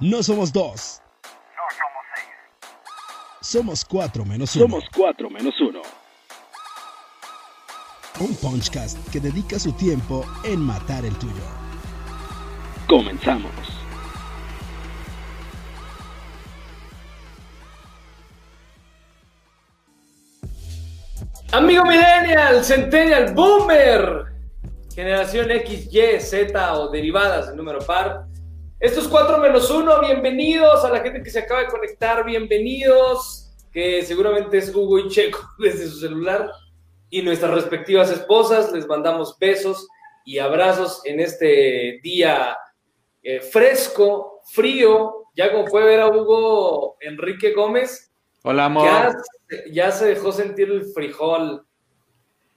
No somos dos. No somos seis. Somos cuatro menos uno. Somos cuatro menos uno. Un Punchcast que dedica su tiempo en matar el tuyo. Comenzamos. Amigo Millennial, Centennial, Boomer, Generación X, Y, Z o derivadas en número par. Estos cuatro menos uno, bienvenidos a la gente que se acaba de conectar, bienvenidos, que seguramente es Hugo y Checo desde su celular y nuestras respectivas esposas. Les mandamos besos y abrazos en este día eh, fresco, frío. Ya como puede ver a Hugo Enrique Gómez, Hola, amor. ya, ya se dejó sentir el frijol.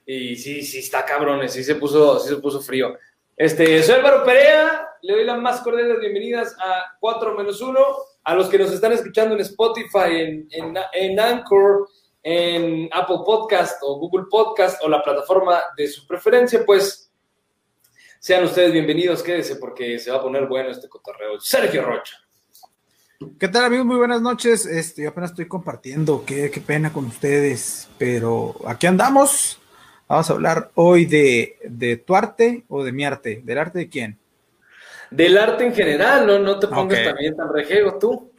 Y sí, sí, está cabrón, sí se puso, sí se puso frío. Este, soy Álvaro Perea, le doy las más cordiales bienvenidas a 4 menos 1, a los que nos están escuchando en Spotify, en, en, Anchor, en Apple Podcast o Google Podcast o la plataforma de su preferencia, pues sean ustedes bienvenidos, quédese porque se va a poner bueno este cotorreo. Sergio Rocha. ¿Qué tal amigos? Muy buenas noches. Este, yo apenas estoy compartiendo, qué, qué pena con ustedes, pero aquí andamos. Vamos a hablar hoy de, de tu arte o de mi arte. ¿Del arte de quién? Del arte en general, no, no te pongas también tan rejego tú.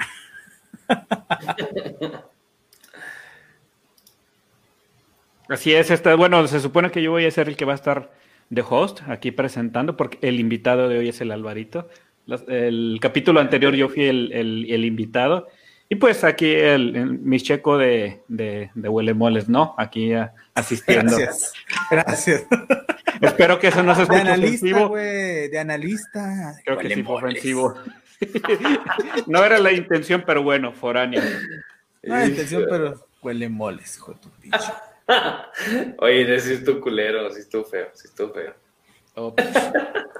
Así es, este, bueno, se supone que yo voy a ser el que va a estar de host aquí presentando, porque el invitado de hoy es el Alvarito. Las- el capítulo anterior yo fui el, el- el invitado. Y pues aquí el, el- mi checo de, de, de huele moles, ¿no? Aquí a- asistiendo. Gracias. Gracias. Espero que eso no se De escuche analista, ofensivo. güey. De analista. Creo que sí fue ofensivo. no era la intención, pero bueno, foráneo. No hay intención, pero huele moles, hijo de tu pinche. Oye, sí es tu culero, sí es tu feo, sí es tu feo. Oh, pues.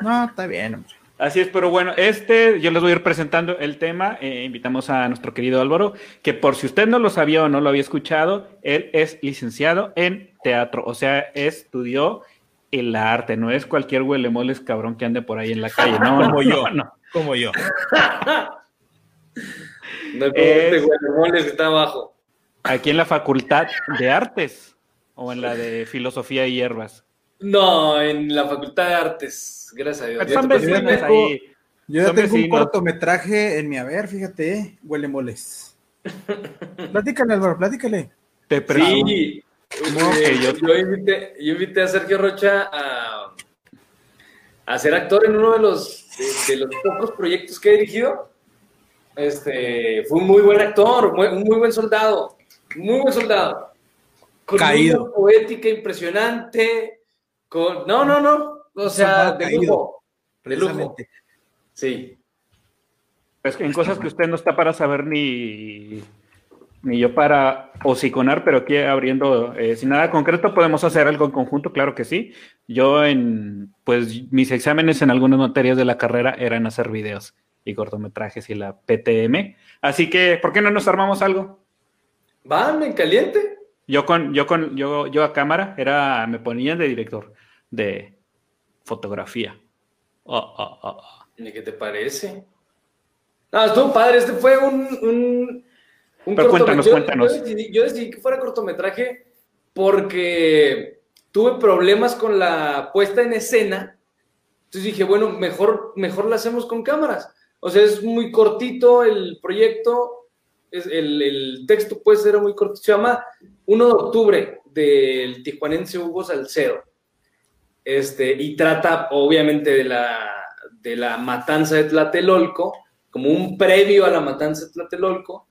No, está bien, hombre. Así es, pero bueno, este yo les voy a ir presentando el tema. Eh, invitamos a nuestro querido Álvaro, que por si usted no lo sabía o no lo había escuchado, él es licenciado en teatro, o sea, estudió el arte, no es cualquier huelemoles cabrón que ande por ahí en la calle, no, Como no, yo. no, no. Como yo. No como Es- este guacamoles que está abajo. Aquí en la Facultad de Artes o en la de Filosofía y Hierbas. No, en la Facultad de Artes, gracias a Dios. Son ahí. Yo ya tengo un cortometraje en mi haber, fíjate, eh, huele moles. Platícale, Álvaro, platícale. Te presumo. Sí, eh, yo- yo, invité, yo invité a Sergio Rocha a, a ser actor en uno de los, de, de los pocos proyectos que he dirigido. Este, fue un muy buen actor, muy- un muy buen soldado, muy buen soldado. Con Caído. una poética impresionante. Con, no, no, no. O sea, de lujo. De lujo. Precisamente. Sí. Pues en cosas que usted no está para saber ni, ni yo para hociconar, pero aquí abriendo, eh, sin nada concreto, podemos hacer algo en conjunto, claro que sí. Yo en, pues mis exámenes en algunas materias de la carrera eran hacer videos y cortometrajes y la PTM. Así que, ¿por qué no nos armamos algo? ¿Van en caliente? Yo con, yo con, yo, yo a cámara era, me ponían de director de fotografía. Oh, oh, oh, oh. ¿Y qué te parece? No, estuvo padre. Este fue un. un, un Pero cuéntanos, cortometraje. Yo- cuéntanos. Yo decidí, yo decidí que fuera cortometraje porque tuve problemas con la puesta en escena. Entonces dije, bueno, mejor, mejor la hacemos con cámaras. O sea, es muy cortito el proyecto. Es, el, el texto, pues, era muy corto. Se llama 1 de octubre del tijuanense Hugo Salcedo. Este, y trata, obviamente, de la, de la matanza de Tlatelolco, como un previo a la matanza de Tlatelolco.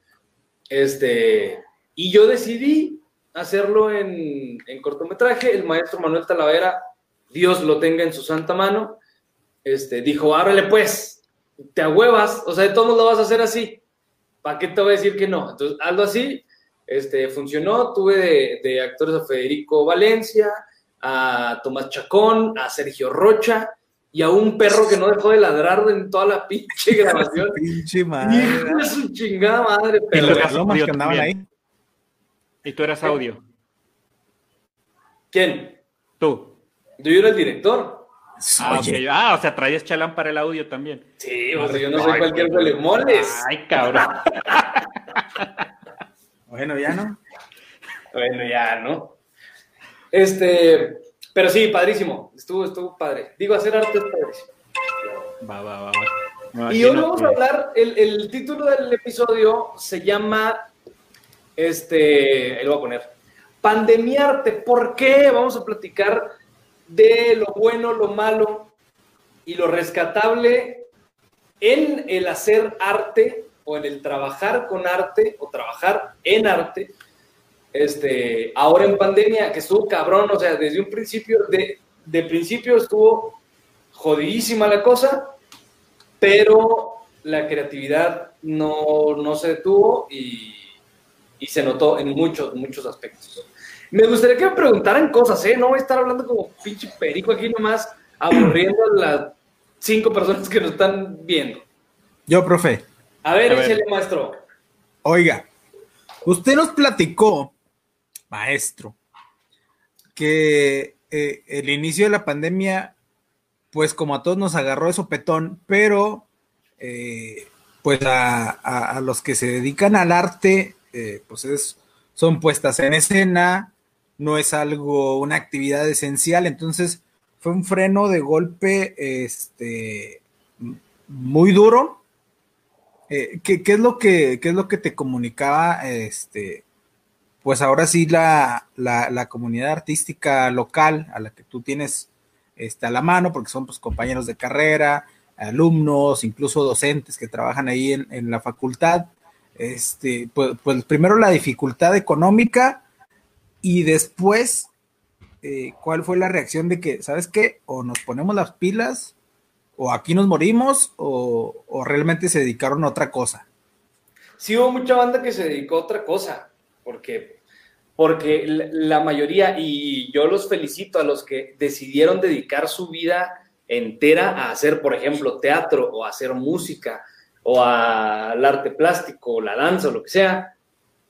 Este, y yo decidí hacerlo en, en cortometraje. El maestro Manuel Talavera, Dios lo tenga en su santa mano, este, dijo, ábrele pues, te ahuevas, o sea, de todos lo vas a hacer así. ¿Para qué te voy a decir que no? Entonces, hazlo así. Este, funcionó. Tuve de, de actores a Federico Valencia, a Tomás Chacón, a Sergio Rocha y a un perro que no dejó de ladrar en toda la pinche grabación. Pinche madre. Hijo de su chingada madre, Y pero los lomas que andaban también. ahí. Y tú eras audio. ¿quién? Tú. Yo era el director. Ah, okay. ah, o sea, traías chalán para el audio también. Sí, o sea, yo no soy cualquier moles. Ay, cabrón. bueno, ya no. Bueno, ya, ¿no? Este, pero sí, padrísimo. Estuvo, estuvo padre. Digo, hacer arte es padrísimo. Va, va, va. va. y hoy vamos a hablar, el, el, título del episodio se llama, este, ahí lo voy a poner, Pandemiarte. ¿Por qué? Vamos a platicar de lo bueno, lo malo y lo rescatable en el hacer arte o en el trabajar con arte o trabajar en arte este, ahora en pandemia, que estuvo cabrón, o sea, desde un principio, de, de principio estuvo jodidísima la cosa, pero la creatividad no, no se detuvo y, y, se notó en muchos, muchos aspectos. Me gustaría que me preguntaran cosas, ¿eh? No voy a estar hablando como pinche perico aquí nomás, aburriendo a las cinco personas que nos están viendo. Yo, profe. A ver, échale, maestro. Oiga, usted nos platicó maestro, que eh, el inicio de la pandemia, pues como a todos nos agarró de sopetón, pero eh, pues a, los que se dedican al arte, eh, pues es, son puestas en escena, no es algo, una actividad esencial, entonces fue un freno de golpe este, muy duro. ¿qué, es lo que, ¿Qué es lo que te comunicaba este, pues ahora sí la, comunidad artística local a la que tú tienes está a la mano, porque son pues, compañeros de carrera, alumnos, incluso docentes que trabajan ahí en, la facultad. Este, pues, pues, primero la dificultad económica y después, eh, ¿cuál fue la reacción de que, ¿sabes qué? O nos ponemos las pilas, o aquí nos morimos, o, o realmente se dedicaron a otra cosa. Sí, hubo mucha banda que se dedicó a otra cosa porque, porque la mayoría, y yo los felicito a los que decidieron dedicar su vida entera a hacer, por ejemplo, teatro o hacer música o al arte plástico, o la danza o lo que sea,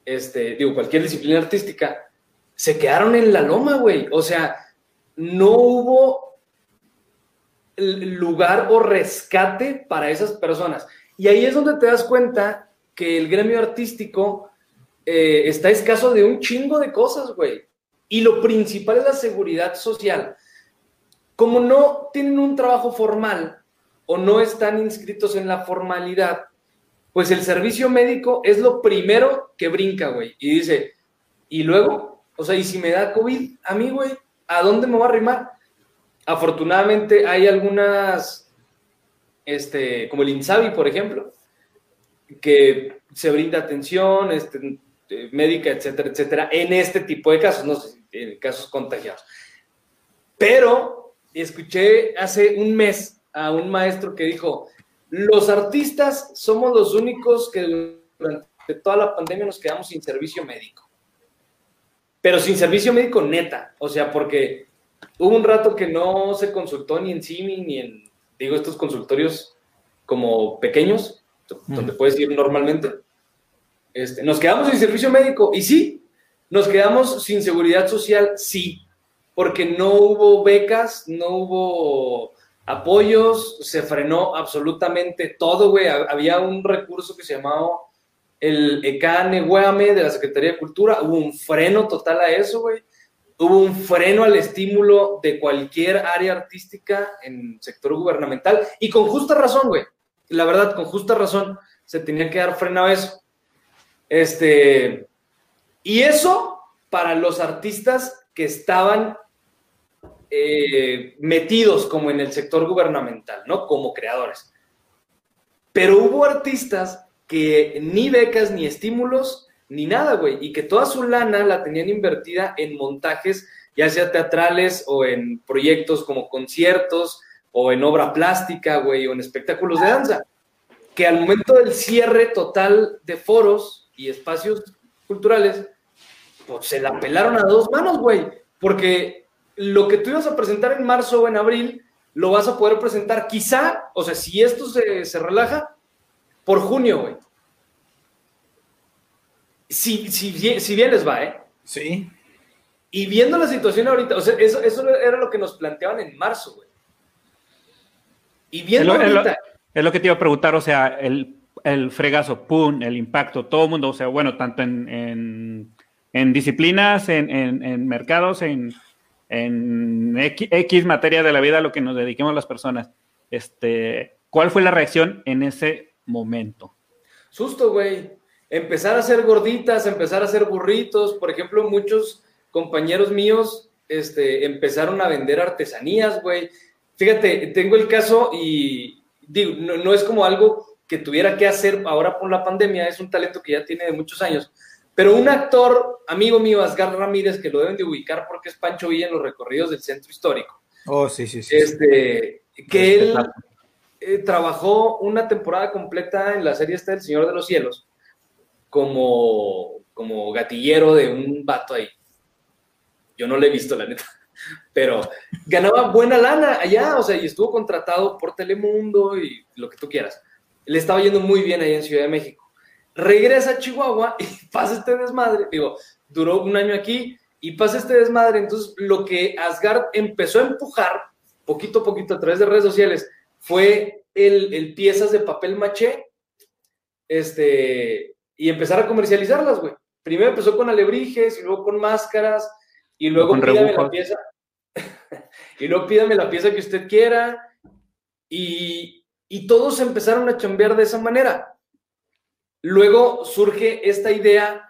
este, digo, cualquier disciplina artística, se quedaron en la loma, güey. O sea, no hubo lugar o rescate para esas personas. Y ahí es donde te das cuenta que el gremio artístico eh, está escaso de un chingo de cosas, güey. Y lo principal es la seguridad social. Como no tienen un trabajo formal o no están inscritos en la formalidad, pues el servicio médico es lo primero que brinca, güey. Y dice, y luego, o sea, y si me da COVID a mí, güey, ¿a dónde me va a arrimar? Afortunadamente hay algunas, este, como el INSABI, por ejemplo, que se brinda atención, este, este, médica, etcétera, etcétera, en este tipo de casos, no sé, en casos contagiados. Pero escuché hace un mes a un maestro que dijo, los artistas somos los únicos que durante toda la pandemia nos quedamos sin servicio médico. Pero sin servicio médico neta, o sea, porque hubo un rato que no se consultó ni en CIMI ni en, digo, estos consultorios como pequeños, donde puedes ir normalmente este, nos quedamos sin servicio médico y sí, nos quedamos sin seguridad social, sí, porque no hubo becas, no hubo apoyos, se frenó absolutamente todo, güey. Había un recurso que se llamaba el ECANE de la Secretaría de Cultura, hubo un freno total a eso, güey. Hubo un freno al estímulo de cualquier área artística en sector gubernamental y con justa razón, güey. La verdad, con justa razón se tenía que dar freno a eso. Este, y eso para los artistas que estaban eh, metidos como en el sector gubernamental, ¿no? Como creadores. Pero hubo artistas que ni becas, ni estímulos, ni nada, güey, y que toda su lana la tenían invertida en montajes, ya sea teatrales o en proyectos como conciertos o en obra plástica, güey, o en espectáculos de danza, que al momento del cierre total de foros, y espacios culturales, pues se la pelaron a dos manos, güey. Porque lo que tú ibas a presentar en marzo o en abril, lo vas a poder presentar quizá, o sea, si esto se, relaja, por junio, güey. Si, si, si bien les va, ¿eh? Sí. Y viendo la situación ahorita, o sea, eso, eso era lo que nos planteaban en marzo, güey. Y bien Es lo, es lo- gordita. es lo que te iba a preguntar, o sea, el, el fregazo, pum, el impacto, todo el mundo, o sea, bueno, tanto en, en, disciplinas, en, en- mercados, en, en X, materia de la vida a lo que nos dediquemos las personas. Este, ¿Cuál fue la reacción en ese momento? Susto, güey. Empezar a hacer gorditas, empezar a hacer burritos. Por ejemplo, muchos compañeros míos este, empezaron a vender artesanías, güey. Fíjate, tengo el caso y digo, no es como algo que tuviera que hacer ahora por la pandemia, es un talento que ya tiene de muchos años. Pero un actor, amigo mío, Asgar Ramírez, que lo deben de ubicar porque es Pancho Villa en los recorridos del centro histórico. Oh, sí, sí, sí. Este, que él eh, trabajó una temporada completa en la serie esta del Señor de los Cielos como, como gatillero de un vato ahí. Yo no le he visto, la neta. Pero ganaba buena lana allá, o sea, y estuvo contratado por Telemundo y lo que tú quieras. Le estaba yendo muy bien ahí en Ciudad de México. Regresa a Chihuahua y pasa este desmadre. Digo, duró un año aquí y pasa este desmadre. Entonces, lo que Asgard empezó a empujar poquito a poquito a través de redes sociales fue el, el piezas de papel maché este, y empezar a comercializarlas, güey. Primero empezó con alebrijes y luego con máscaras y luego Con pídame la pieza y luego pídame la pieza que usted quiera y, y todos empezaron a chambear de esa manera. Luego surge esta idea.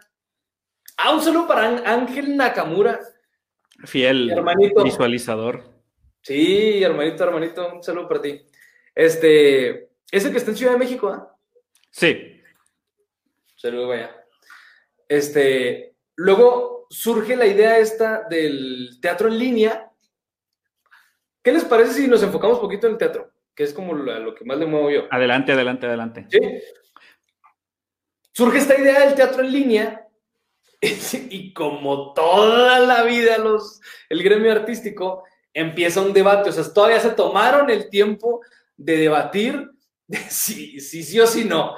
Ah, un saludo para Án- Ángel Nakamura. Fiel Hermanito. visualizador. Sí, hermanito, hermanito, un saludo para ti. Este, ese que está en Ciudad de México, ¿ah? Sí, Saludo, vaya. Este, luego surge la idea esta del teatro en línea. ¿Qué les parece si nos enfocamos un poquito en el teatro? Que es como lo, lo que más le muevo yo. adelante, adelante, adelante. ¿Sí? Surge esta idea del teatro en línea y como toda la vida los, el gremio artístico empieza un debate, o sea, todavía se tomaron el tiempo de debatir de si, si sí o si no.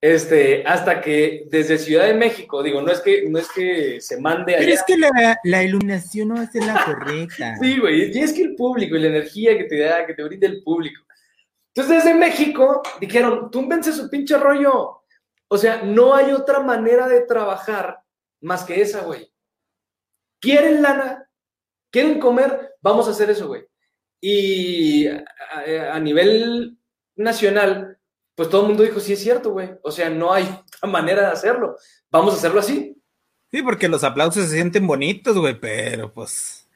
Este, hasta que desde Ciudad de México, digo, no es que, no es que se mande allá. Pero es que la, la iluminación no va a ser la correcta. Sí, güey, y es que el público y la energía que te da, que te brinda el público. Entonces, desde México dijeron, túmbense su pinche rollo. O sea, no hay otra manera de trabajar más que esa, güey. ¿Quieren lana? ¿Quieren comer? Vamos a hacer eso, güey. Y a, nivel nacional, pues todo el mundo dijo, sí es cierto, güey. O sea, no hay otra manera de hacerlo. Vamos a hacerlo así. Sí, porque los aplausos se sienten bonitos, güey, pero pues.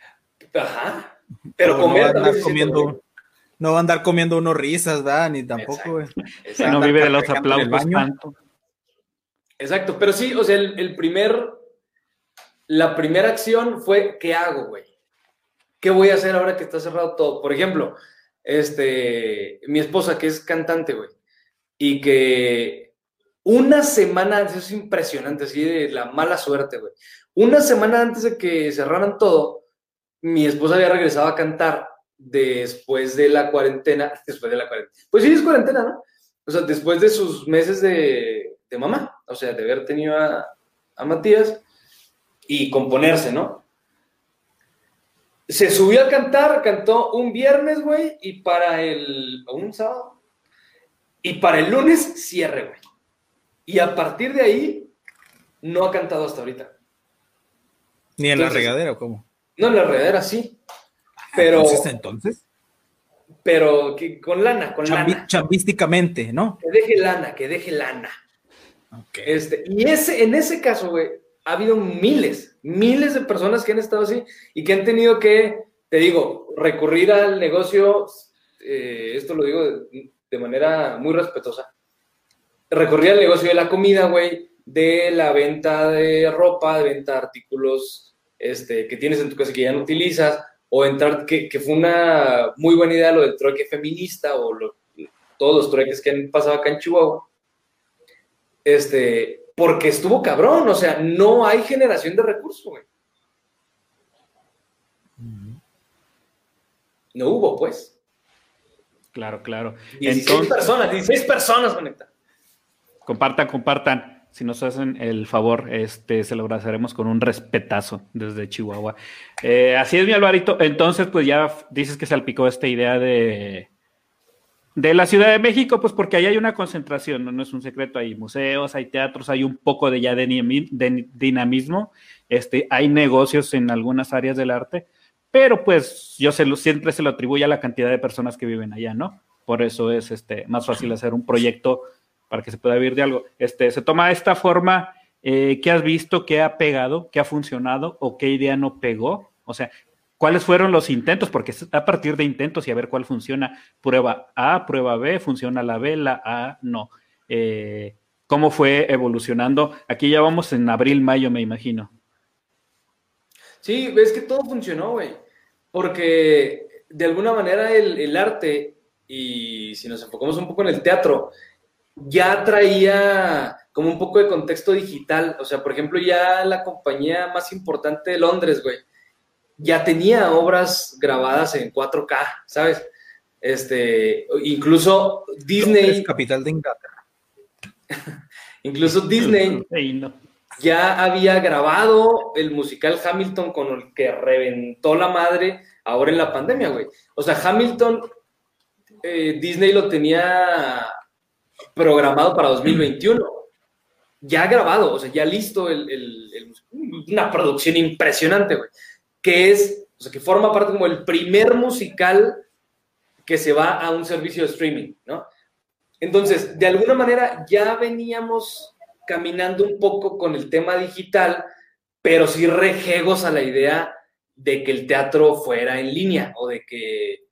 Ajá. Pero comer comiendo. No va a andar comiendo uno risas, ¿verdad? Ni tampoco, güey. Que no vive de los aplausos tanto. Exacto, pero sí, o sea, el, el primer, la primera acción fue, ¿qué hago, güey? ¿Qué voy a hacer ahora que está cerrado todo? Por ejemplo, este, mi esposa que es cantante, güey, y que una semana antes, es impresionante, así de la mala suerte, güey. Una semana antes de que cerraran todo, mi esposa había regresado a cantar después de la cuarentena, después de la cuarentena. Pues sí, es cuarentena, ¿no? O sea, después de sus meses de, de mamá, o sea, de haber tenido a, a Matías y componerse, ¿no? Se subió a cantar, cantó un viernes, güey, y para el. un sábado. Y para el lunes, cierre, güey. Y a partir de ahí, no ha cantado hasta ahorita. Ni en la regadera, ¿o cómo? No, en la regadera sí. Pero, Entonces, entonces, pero que, con lana, con chambi- lana. chambísticamente, ¿no? Que deje lana, que deje lana. Ok. Este, y ese, en ese caso, güey, ha habido miles, miles de personas que han estado así y que han tenido que, te digo, recurrir al negocio, eh, esto lo digo de, de manera muy respetuosa, recurrir al negocio de la comida, güey, de la venta de ropa, de venta de artículos este, que tienes en tu casa que ya no utilizas, o entrar, que, que fue una muy buena idea lo del trueque feminista o lo- todos los trueques que han pasado acá en Chihuahua este, porque estuvo cabrón, o sea, no hay generación de recursos, güey. No hubo, pues. Claro, claro. 16 Entonces, personas, 16 personas conectadas. compartan, compartan. Si nos hacen el favor, este, se lo agradeceremos con un respetazo desde Chihuahua. Eh, así es, mi Alvarito. Entonces, pues ya dices que salpicó esta idea de, De la Ciudad de México, pues porque ahí hay una concentración, no, es un secreto, hay museos, hay teatros, hay un poco de ya de, dinamismo, este, hay negocios en algunas áreas del arte, pero pues yo se lo, siempre se lo atribuye a la cantidad de personas que viven allá, ¿no? Por eso es este, más fácil hacer un proyecto para que se pueda vivir de algo. Este, se toma esta forma, eh, ¿qué has visto? ¿Qué ha pegado? ¿Qué ha funcionado? ¿O qué idea no pegó? O sea, ¿cuáles fueron los intentos? Porque a partir de intentos y a ver cuál funciona. Prueba A, prueba B, funciona la B, la A, no. Eh, ¿Cómo fue evolucionando? Aquí ya vamos en abril, mayo, me imagino. Sí, es que todo funcionó, güey. Porque de alguna manera el arte, y si nos enfocamos un poco en el teatro, ya traía como un poco de contexto digital. O sea, por ejemplo, ya la compañía más importante de Londres, güey, ya tenía obras grabadas en 4K, ¿sabes? Este, incluso Disney. capital de Inglaterra. incluso Disney ya había grabado el musical Hamilton con el que reventó la madre ahora en la pandemia, güey. O sea, Hamilton, eh, Disney lo tenía programado para 2021. Ya grabado, o sea, ya listo una producción impresionante, güey. Que es, o sea, que forma parte como el primer musical que se va a un servicio de streaming, ¿no? Entonces, de alguna manera ya veníamos caminando un poco con el tema digital, pero sí rejegos a la idea de que el teatro fuera en línea o de que...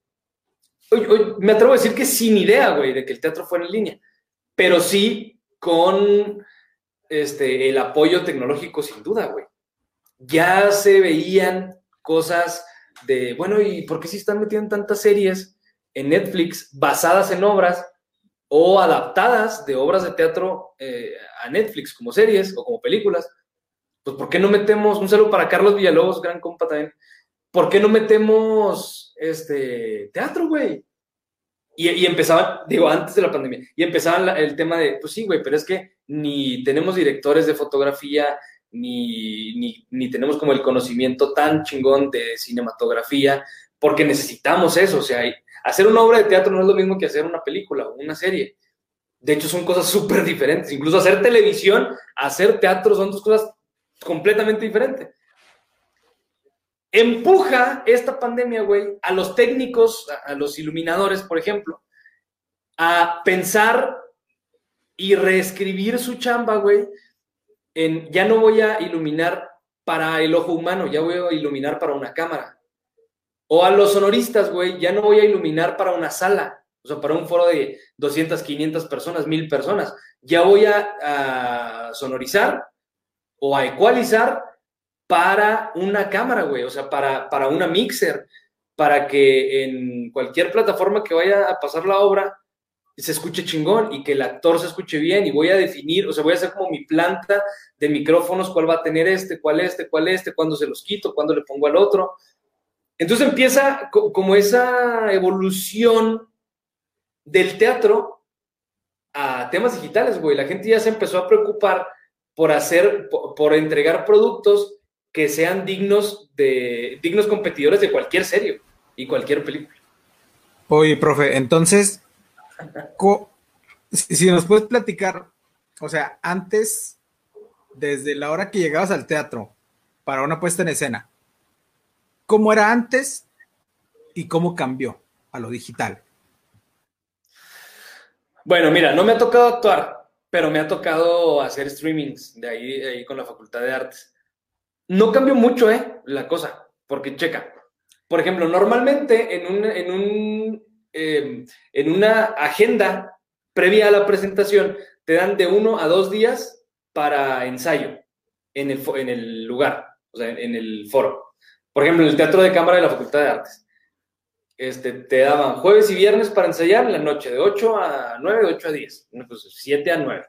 me atrevo a decir que sin idea, güey, de que el teatro fuera en línea pero sí con este, el apoyo tecnológico sin duda, güey. Ya se veían cosas de, bueno, ¿y por qué si están metiendo tantas series en Netflix basadas en obras o adaptadas de obras de teatro eh, a Netflix como series o como películas? Pues ¿por qué no metemos, un saludo para Carlos Villalobos, gran compa también, ¿por qué no metemos este teatro, güey? Y, empezaban, digo, antes de la pandemia, y empezaban el tema de, pues sí, güey, pero es que ni tenemos directores de fotografía, ni, ni, ni, tenemos como el conocimiento tan chingón de cinematografía, porque necesitamos eso, o sea, hacer una obra de teatro no es lo mismo que hacer una película o una serie. De hecho, son cosas súper diferentes. Incluso hacer televisión, hacer teatro son dos cosas completamente diferentes empuja esta pandemia, güey, a los técnicos, a, los iluminadores, por ejemplo, a pensar y reescribir su chamba, güey, en ya no voy a iluminar para el ojo humano, ya voy a iluminar para una cámara. O a los sonoristas, güey, ya no voy a iluminar para una sala, o sea, para un foro de 200, 500 personas, 1000 personas. Ya voy a, a sonorizar o a ecualizar para una cámara, güey, o sea, para, para una mixer, para que en cualquier plataforma que vaya a pasar la obra se escuche chingón y que el actor se escuche bien y voy a definir, o sea, voy a hacer como mi planta de micrófonos, cuál va a tener este, cuál este, cuál este, cuándo se los quito, cuándo le pongo al otro. Entonces empieza como esa evolución del teatro a temas digitales, güey. La gente ya se empezó a preocupar por hacer, por entregar productos que sean dignos de dignos competidores de cualquier serie y cualquier película. Oye, profe, entonces, si nos puedes platicar, o sea, antes, desde la hora que llegabas al teatro para una puesta en escena, ¿cómo era antes y cómo cambió a lo digital? Bueno, mira, no me ha tocado actuar, pero me ha tocado hacer streamings de ahí, de ahí con la Facultad de Artes. No cambió mucho, ¿eh? La cosa, porque checa. Por ejemplo, normalmente en, un, en, un, em, en una agenda previa a la presentación te dan de uno a dos días para ensayo en el, en el lugar, o sea, en el foro. Por ejemplo, en el Teatro de Cámara de la Facultad de Artes. Este, te daban jueves y viernes para ensayar en la noche, de 8 a 9, de 8 a 10, pues 7 a 9.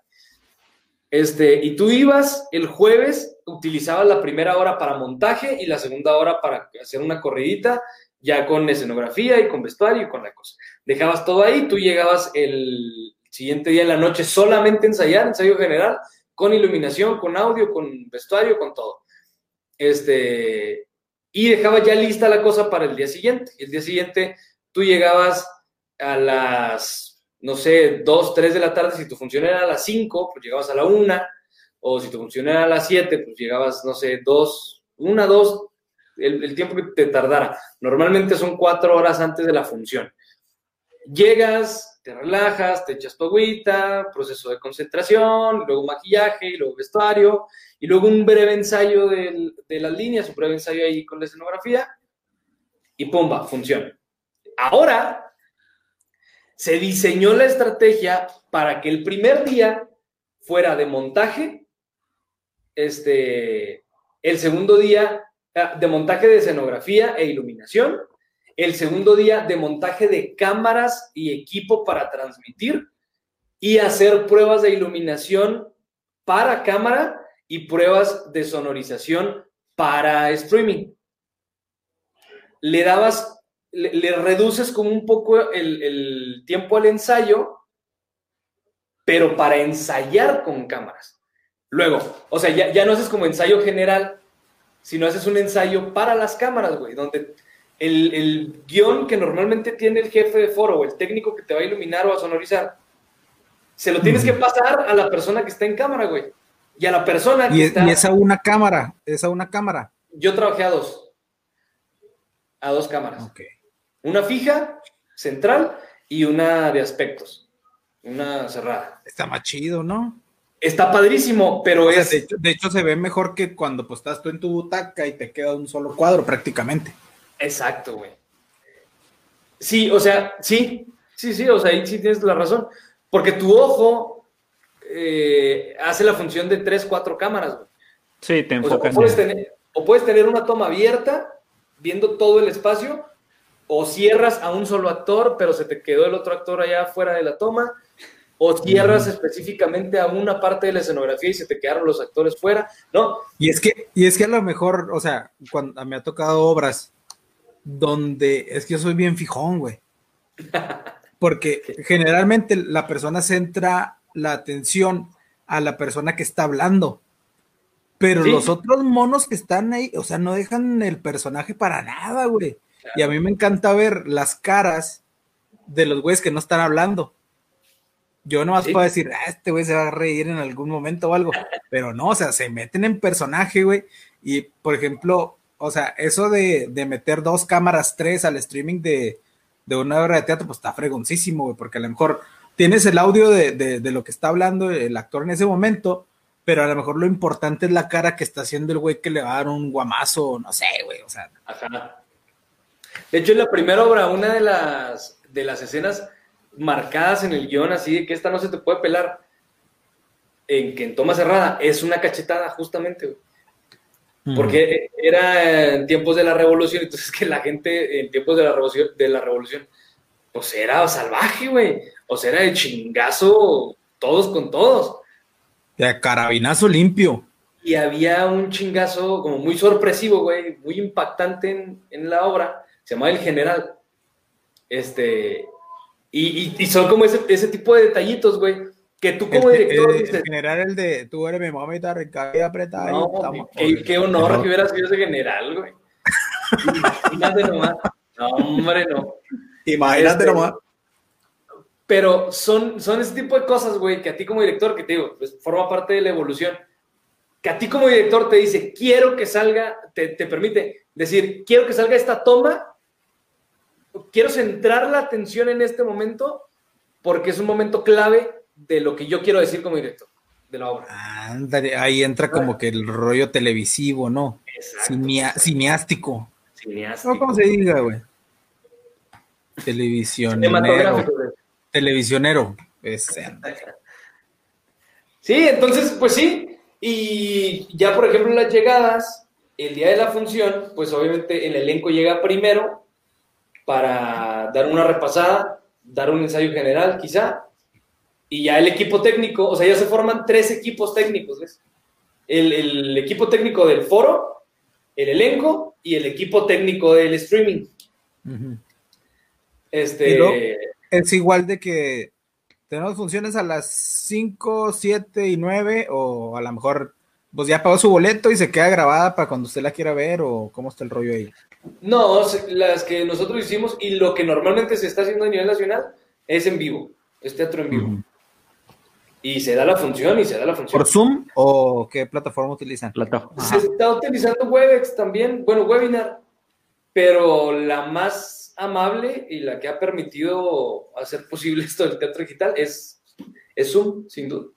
Este, y tú ibas el jueves, utilizabas la primera hora para montaje y la segunda hora para hacer una corridita, ya con escenografía y con vestuario y con la cosa. Dejabas todo ahí, tú llegabas el siguiente día en la noche solamente a ensayar, ensayo general, con iluminación, con audio, con vestuario, con todo. Este, y dejabas ya lista la cosa para el día siguiente. El día siguiente tú llegabas a las, no sé, 2, 3 de la tarde, si tu función era a las 5, pues llegabas a la 1, o si tu función era a las 7, pues llegabas, no sé, 2, 1, 2, el, el tiempo que te tardara. Normalmente son 4 horas antes de la función. Llegas, te relajas, te echas tu agüita, proceso de concentración, luego maquillaje, y luego vestuario, y luego un breve ensayo de, de las líneas, un breve ensayo ahí con la escenografía, y pumba, funciona. Ahora se diseñó la estrategia para que el primer día fuera de montaje, este, el segundo día ah, de montaje de escenografía e iluminación, el segundo día de montaje de cámaras y equipo para transmitir y hacer pruebas de iluminación para cámara y pruebas de sonorización para streaming. Le dabas, le, reduces como un poco el, el tiempo al ensayo, pero para ensayar con cámaras. Luego, o sea, ya, ya no haces como ensayo general, sino haces un ensayo para las cámaras, güey, donde el, el, guion que normalmente tiene el jefe de foro o el técnico que te va a iluminar o a sonorizar, se lo tienes que pasar a la persona que está en cámara, güey. Y a la persona que y, está... y es a una cámara, es a una cámara. Yo trabajé a dos. A dos cámaras. Okay. Una fija, central, y una de aspectos. Una cerrada. Está más chido, ¿no? Está padrísimo, pero O sea, es... de, hecho, de hecho, se ve mejor que cuando pues, estás tú en tu butaca y te queda un solo cuadro prácticamente. Exacto, güey. Sí, o sea, sí, sí, sí, o sea, ahí sí tienes la razón. Porque tu ojo eh, hace la función de tres, cuatro cámaras, güey. Sí, te O, sea, o, enfocas. puedes en- tener, o puedes tener una toma abierta, viendo todo el espacio, o cierras a un solo actor, pero se te quedó el otro actor allá fuera de la toma, o cierras específicamente a una parte de la escenografía y se te quedaron los actores fuera, ¿no? Y es que, y es que a lo mejor, o sea, cuando me ha tocado obras donde es que yo soy bien fijón, güey. Porque generalmente la persona centra la atención a la persona que está hablando. Pero Sí. los otros monos que están ahí, o sea, no dejan el personaje para nada, güey. Y a mí me encanta ver las caras de los güeyes que no están hablando. Yo nomás Sí. puedo decir, ah, este güey se va a reír en algún momento o algo, pero no, o sea, se meten en personaje, güey. Y, por ejemplo, o sea, eso de, de meter dos cámaras, tres al streaming de, de una obra de teatro, pues está fregoncísimo, güey, porque a lo mejor tienes el audio de, de, de lo que está hablando el actor en ese momento, pero a lo mejor lo importante es la cara que está haciendo el güey que le va a dar un guamazo, no sé, güey, o sea, Ajá. De hecho, en la primera obra, una de las, de las escenas marcadas en el guion, así de que esta no se te puede pelar, en que en toma cerrada, es una cachetada, justamente, güey. Porque era en tiempos de la revolución, entonces que la gente en tiempos de la revolución, de la revolución pues era salvaje, güey. O sea, era de chingazo todos con todos. de carabinazo limpio. Y había un chingazo como muy sorpresivo, güey, muy impactante en, en la obra. Se llamaba El General. Este. Y, y- y son como ese, ese tipo de detallitos, güey, que tú como El- director el- dices, en general el de tú eres mi mamita, recaída, apretada. no, qué, qué honor que hubiera sido ese general, güey. Imagínate nomás. No, hombre, no. Imagínate Este, nomás. Pero son, son ese tipo de cosas, güey, que a ti como director, que te digo, pues, forma parte de la evolución, que a ti como director te dice, quiero que salga, te, te permite decir, quiero que salga esta toma, quiero centrar la atención en este momento, porque es un momento clave de lo que yo quiero decir como director de la obra. Ándale, ahí entra como que el rollo televisivo, ¿no? Cineástico. Cineástico. No, ¿cómo se diga, güey? Televisionero. Televisionero. Sí, entonces, pues sí. Y ya, por ejemplo, las llegadas, el día de la función, pues obviamente el elenco llega primero para dar una repasada, dar un ensayo general, quizá. Y ya el equipo técnico, o sea, ya se forman tres equipos técnicos, ¿ves? El, el equipo técnico del foro, el elenco y el equipo técnico del streaming. Ujú. Este, es igual de que tenemos funciones a las 5, 7 y 9, o a lo mejor pues ya pagó su boleto y se queda grabada para cuando usted la quiera ver o cómo está el rollo ahí. No, las que nosotros hicimos y lo que normalmente se está haciendo a nivel nacional es en vivo, es teatro en vivo. Y se da la función y se da la función. ¿Por Zoom o qué plataforma utilizan? Se está utilizando Webex también, bueno, webinar, pero la más amable y la que ha permitido hacer posible esto del teatro digital es, es Zoom, sin duda.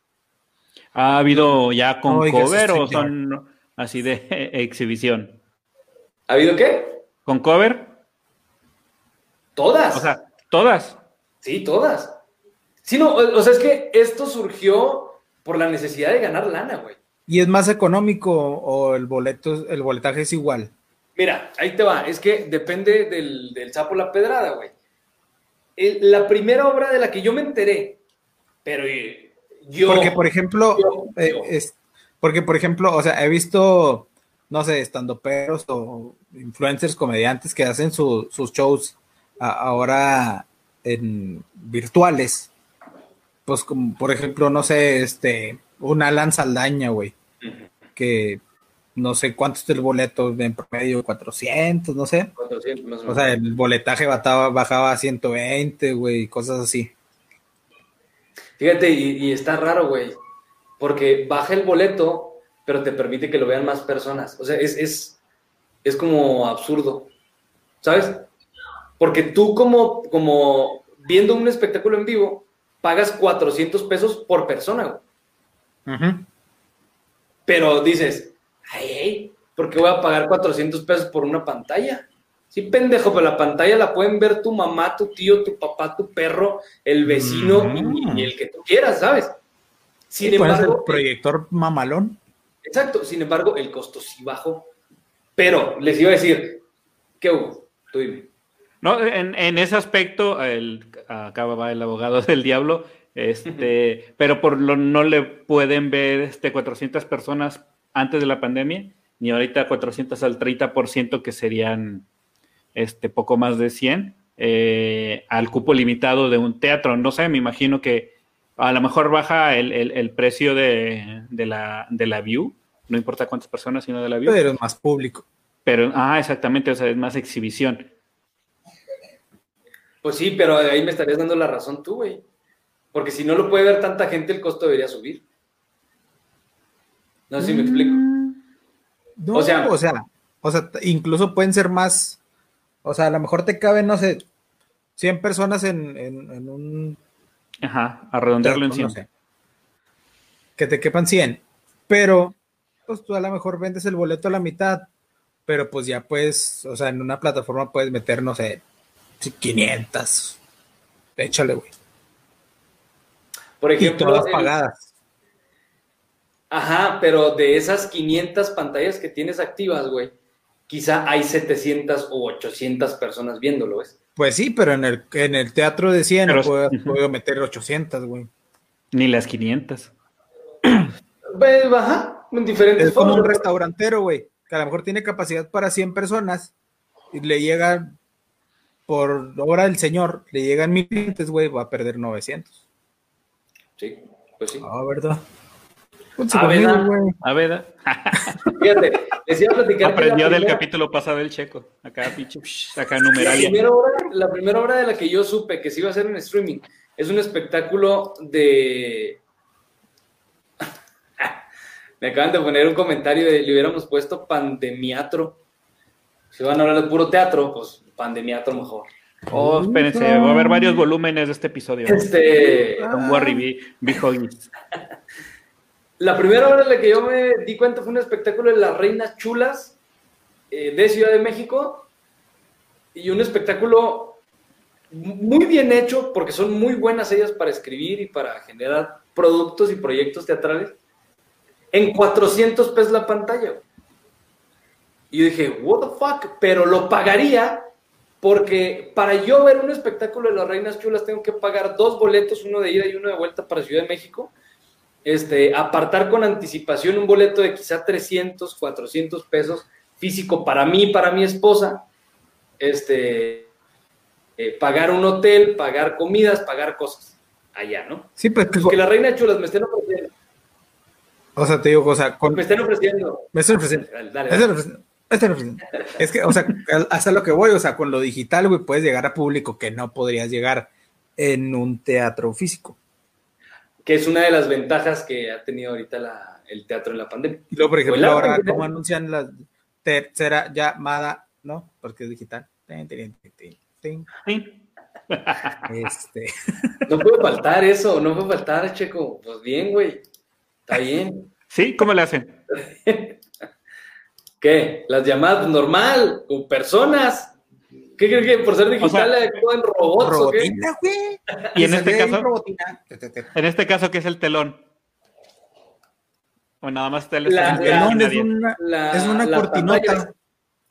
¿Ha habido ya con cover o son así de exhibición? ¿Ha habido qué? ¿Con cover? Todas. O sea, todas. Sí, todas. Sí, no, o sea, es que esto surgió por la necesidad de ganar lana, güey. ¿Y es más económico o el boleto, el boletaje es igual? Mira, ahí te va, es que depende del, del sapo la pedrada, güey. la primera obra de la que yo me enteré, pero porque, por ejemplo, eh, es, porque, por ejemplo, o sea, he visto, no sé, estando perros o influencers, comediantes que hacen sus shows ahora en virtuales. Pues, como, por ejemplo, no sé, este, un Alan Saldaña, güey, que no sé cuánto es el boleto en promedio, 400, no sé. 400 más o menos. O sea, el boletaje bajaba, bajaba a 120, güey, cosas así. Fíjate, y, está raro, güey, porque baja el boleto, pero te permite que lo vean más personas. O sea, es, es, es como absurdo, ¿sabes? Porque tú como, como viendo un espectáculo en vivo, pagas 400 pesos por persona, güey. Pero dices, ay, ¿por qué voy a pagar 400 pesos por una pantalla? Sí, pendejo, pero la pantalla la pueden ver tu mamá, tu tío, tu papá, tu perro, el vecino y, mm. el que tú quieras, ¿sabes? Sin embargo. El proyector mamalón. Exacto, sin embargo, el costo sí bajó. Pero les iba a decir, ¿qué hubo? Tú dime. No, en, ese aspecto, el, acá va el abogado del diablo, este, pero por lo no le pueden ver este 400 personas antes de la pandemia, ni ahorita 400 al 30% que serían este, poco más de 100, eh, al cupo limitado de un teatro. No sé, me imagino que a lo mejor baja el, precio de, la, de la view, no importa cuántas personas, sino de la view. Pero es más público. Pero, ah, exactamente, o sea, es más exhibición. Pues sí, pero ahí me estarías dando la razón tú, güey. Porque si no lo puede ver tanta gente, el costo debería subir. No sé si me explico. Mm, o sea, o sea, o sea, incluso pueden ser más o sea, a lo mejor te caben, no sé, 100 personas en, un... Ajá, a redondearlo en 100. que te quepan 100. Pero, pues tú a lo mejor vendes el boleto a la mitad, pero pues ya puedes, o sea, en una plataforma puedes meter, no sé, 500. Échale, güey. Por ejemplo, y todas pagadas. Ajá, pero de esas 500 pantallas que tienes activas, güey, quizá hay 700 o 800 personas viéndolo, ¿ves? Pues sí, pero en el, en el teatro de 100 puedo, meter 800, güey. Ni las 500. Pues, ajá, en diferentes Es como un restaurantero, güey, que a lo mejor tiene capacidad para 100 personas y le llegan, por obra del señor, le llegan mil clientes, güey, va a perder 900. Sí, pues sí. Ah, ¿verdad? a ver, Fíjate, decía platicar. Aprendió del capítulo pasado el checo. Acá, pinche, acá numeralia. La primera, hora, la primera hora de la que yo supe que se iba a hacer en streaming es un espectáculo de. Me acaban de poner un comentario de le hubiéramos puesto pandemiatro. Si van a hablar de puro teatro, pues pandemiatro mejor. Oh, espérense, va a haber varios volúmenes de este episodio. Este. Con Warry B. La primera hora en la que yo me di cuenta fue un espectáculo de las Reinas Chulas eh, de Ciudad de México y un espectáculo muy bien hecho porque son muy buenas ellas para escribir y para generar productos y proyectos teatrales. En 400 pesos la pantalla. Y yo dije, what the fuck, pero lo pagaría porque para yo ver un espectáculo de las Reinas Chulas tengo que pagar dos boletos, uno de ida y uno de vuelta para Ciudad de México este, apartar con anticipación un boleto de quizá 300, 400 pesos físico para mí, para mi esposa, este, eh, pagar un hotel, pagar comidas, pagar cosas allá, ¿no? Sí, pues que la reina chulas me estén ofreciendo. O sea, te digo, o sea, con, Me están ofreciendo. me estoy ofreciendo. Dale, dale. Me estoy ofreciendo. Es que, o sea, hasta lo que voy, o sea, con lo digital, güey, puedes llegar a público que no podrías llegar en un teatro físico. Que es una de las ventajas que ha tenido ahorita la- el teatro en la pandemia. Y luego, por ejemplo, la ahora, pandemia. como anuncian la tercera llamada, ¿no? Porque es digital. Este, No puede faltar eso, no puede faltar, Checo. Pues bien, güey. Está bien. ¿Sí? ¿Cómo le hacen? ¿Qué? Las llamadas normal, con personas. ¿Qué crees que por ser digital sea, actúan robots o qué? robotina, güey. Y en este ahí caso, robotina. En este caso, ¿qué es el telón? O nada más está el La- El la- telón es una, La- es una las cortinota.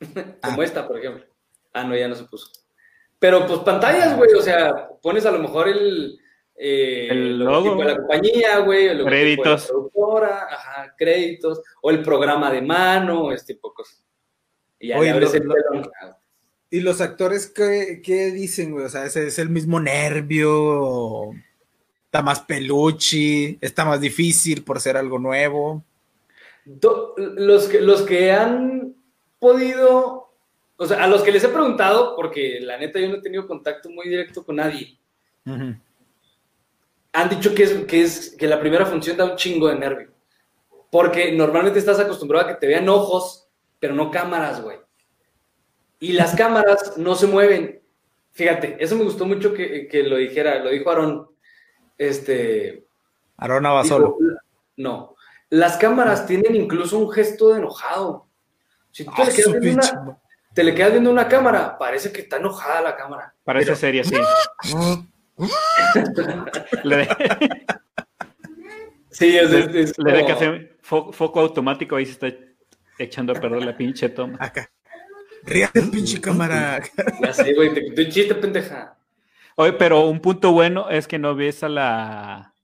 Como esta, por ejemplo. Ah, no, ya no se puso. Pero pues pantallas, güey, o sea, pones a lo mejor el, eh, El logo. de la compañía, güey, el Créditos. de la productora, ajá, créditos, o el programa de mano, este tipo de cosas. Y ya Oye, lo- el lo- telón. Y los actores, ¿qué, qué dicen, güey? O sea, ¿ese es el mismo nervio? ¿Está más peluchi? ¿Está más difícil por ser algo nuevo? Los que, los que han podido, o sea, a los que les he preguntado, porque la neta yo no he tenido contacto muy directo con nadie, han dicho que es, que es que la primera función da un chingo de nervio. Porque normalmente estás acostumbrado a que te vean ojos, pero no cámaras, güey. Y las cámaras no se mueven. Fíjate, eso me gustó mucho que, que lo dijera, lo dijo Aarón. Este. Arona va dijo, solo. No. Las cámaras tienen incluso un gesto de enojado. Si tú te, Ah, le quedas viendo una, te le quedas viendo una cámara, parece que está enojada la cámara. Parece serie, sí. Le, de- Sí, es, es- es le de que como- hace fo- foco automático, ahí se está echando a perder la pinche toma. Acá. Ríate, pinche cámara. Ya sé, güey, te un chiste, pendeja. Oye, pero un punto bueno es que no ves a la.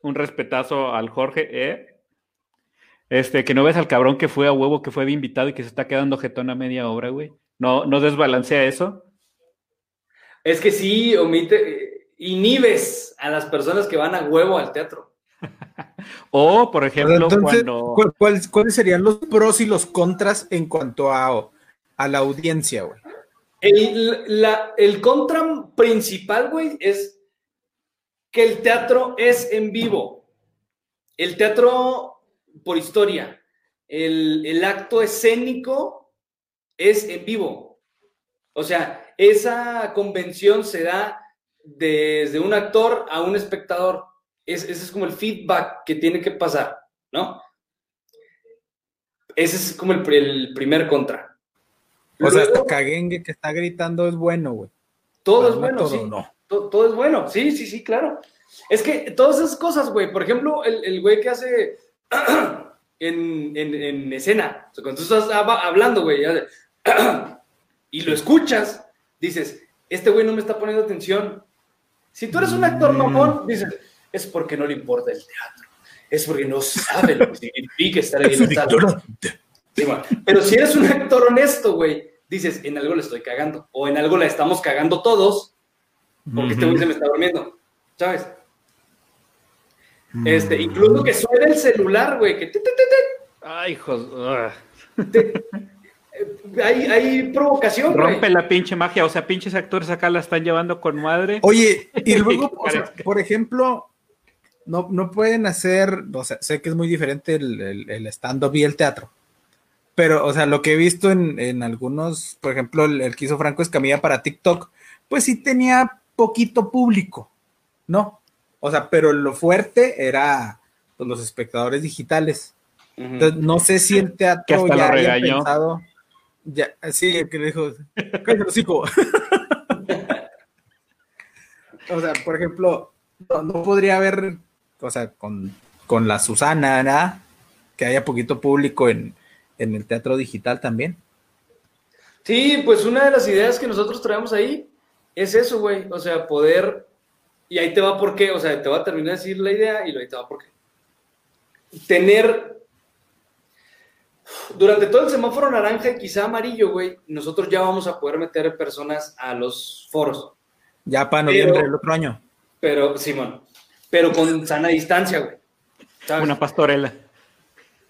Un respetazo al Jorge, ¿eh? Este, que no ves al cabrón que fue a huevo, que fue de invitado y que se está quedando jetón a media obra, güey. No, no desbalancea eso. Es que sí, omite, eh, inhibes a las personas que van a huevo al teatro. O, por ejemplo, Entonces, cuando. ¿cuál- cuál- ¿cuáles serían los pros y los contras en cuanto a, a la audiencia, güey? El, la- el contra principal, güey, es que el teatro es en vivo. El teatro, por historia, el, el acto escénico es en vivo. O sea, esa convención se da desde un actor a un espectador. Es- ese es como el feedback que tiene que pasar, ¿no? Ese es como el, pr- el primer contra. O sea, hasta caguengue que está gritando es bueno, güey. todo es bueno, todo, sí. no. To- Todo, es bueno, sí, sí, sí, claro. Es que todas esas cosas, güey, por ejemplo, el, el güey que hace en, en- en escena, o sea, cuando tú estás hab- hablando, güey, hace y lo escuchas, dices, este güey no me está poniendo atención. Si tú eres un actor Mm. mamón, dices, es porque no le importa el teatro, es porque no sabe lo que significa estar ahí Es en. Sí, man. Pero si eres un actor honesto, güey, dices, en algo le estoy cagando, o en algo la estamos cagando todos, porque este güey se me está durmiendo, ¿sabes? Este, incluso que suene el celular, güey, que te- te- te- Ay, hijos. eh, hay, hay provocación, güey. Rompe la pinche magia. O sea, pinches actores acá la están llevando con madre. Oye, y luego, o sea, Parezca. por ejemplo, no, no pueden hacer, o sea, sé que es muy diferente el, el- el stand-up y el teatro, pero, o sea, lo que he visto en, en algunos, por ejemplo, el, el que hizo Franco Escamilla para TikTok, pues sí tenía poquito público, ¿no? O sea, pero lo fuerte era pues, los espectadores digitales. Entonces, no sé si el Que teatro hasta ya lo regañó. pensado. Ya, sí, el que le dijo, cállate hocico". O sea, por ejemplo, no, no podría haber, o sea, con, con la Susana, ¿verdad? Que haya poquito público en, en el teatro digital también. Sí, pues una de las ideas que nosotros traemos ahí es eso, güey. O sea, poder. Y ahí te va por qué. O sea, te va a terminar de decir la idea y ahí te va por qué. Tener. Durante todo el semáforo naranja y quizá amarillo, güey, nosotros ya vamos a poder meter personas a los foros. Ya para noviembre del otro año. Pero, Simón, pero con sana distancia, güey. ¿sabes? Una pastorela.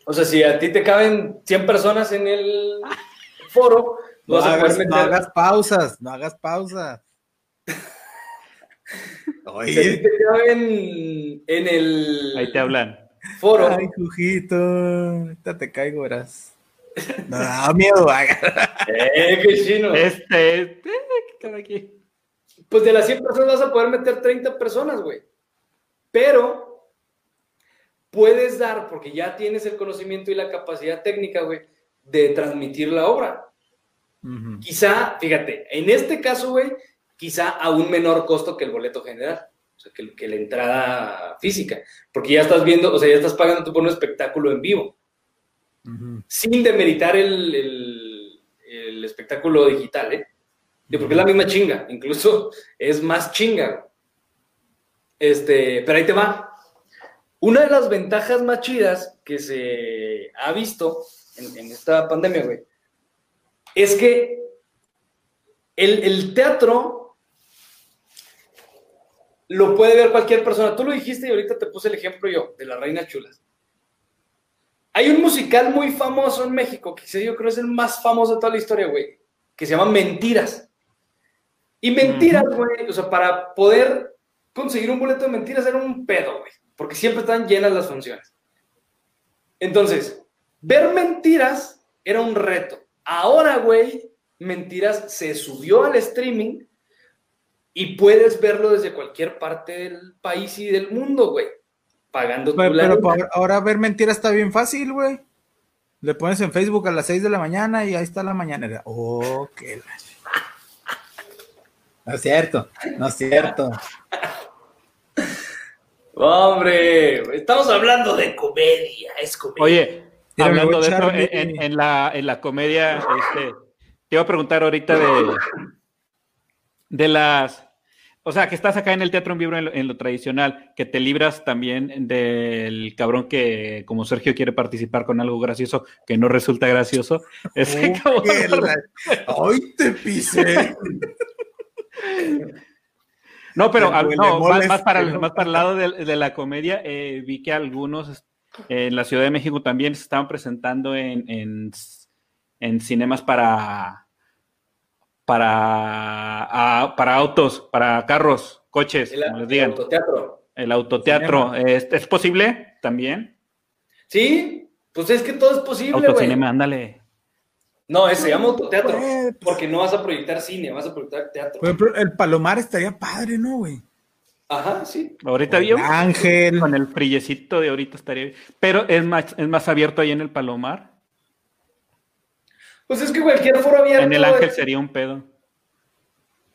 O sea, si a ti te caben 100 personas en el foro, No vas a poder hagas, meter... no hagas pausas, no hagas pausas. Si a ti te caben en el Ahí te hablan. foro, ay, Jujito, ahorita te caigo, verás. No da miedo, haga. eh, qué chino. Este, este, cada quien. Pues de las 100 personas vas a poder meter 30 personas, güey. Pero puedes dar, porque ya tienes el conocimiento y la capacidad técnica, güey, de transmitir la obra. Quizá, fíjate, en este caso, güey, quizá a un menor costo que el boleto general, o sea, que, que la entrada física, porque ya estás viendo, o sea, ya estás pagando tú por un espectáculo en vivo, sin demeritar el, el- el espectáculo digital, ¿eh? Porque es la misma chinga, incluso es más chinga. Este, pero ahí te va. Una de las ventajas más chidas que se ha visto en, en esta pandemia, güey, es que el, el teatro lo puede ver cualquier persona. Tú lo dijiste y ahorita te puse el ejemplo yo, de las Reinas Chulas. Hay un musical muy famoso en México, que yo creo es el más famoso de toda la historia, güey, que se llama Mentiras. Y Mentiras, güey, o sea, para poder conseguir un boleto de Mentiras era un pedo, güey, porque siempre están llenas las funciones. Entonces, ver Mentiras era un reto. Ahora, güey, Mentiras se subió al streaming y puedes verlo desde cualquier parte del país y del mundo, güey, pagando tu Pero, pero lana. por ahora ver mentiras está bien fácil, güey. Le pones en Facebook a las 6 de la mañana y ahí está la mañanera. Oh, qué la... No es cierto, no es cierto. Hombre, estamos hablando de comedia, es comedia. Oye, hablando voy de eso, en, la, en la comedia, este, te iba a preguntar ahorita de, de las, o sea, que estás acá en el teatro en vivo en lo, en lo tradicional, que te libras también del cabrón que, como Sergio quiere participar con algo gracioso que no resulta gracioso. Ese Oh, cabrón- qué la- Ay, te pisé. No, pero no, más, para, el, más para el lado de, de la comedia, eh, vi que algunos eh, en la Ciudad de México también se estaban presentando en, en, en cinemas para, para, ah, para autos, para carros, coches, el, como les el digan. autoteatro. El autoteatro, ¿es, es posible también? Sí, pues es que todo es posible. Autocinema, ándale. No, ese se llama autoteatro. Eh, pues, Porque no vas a proyectar cine, vas a proyectar teatro. Por ejemplo, el Palomar estaría padre, ¿no, güey? Ajá, sí. Ahorita yo Ángel. con el frillecito de ahorita estaría bien. Pero es más, es más abierto ahí en el Palomar. Pues es que cualquier foro abierto. En el Ángel es- sería un pedo.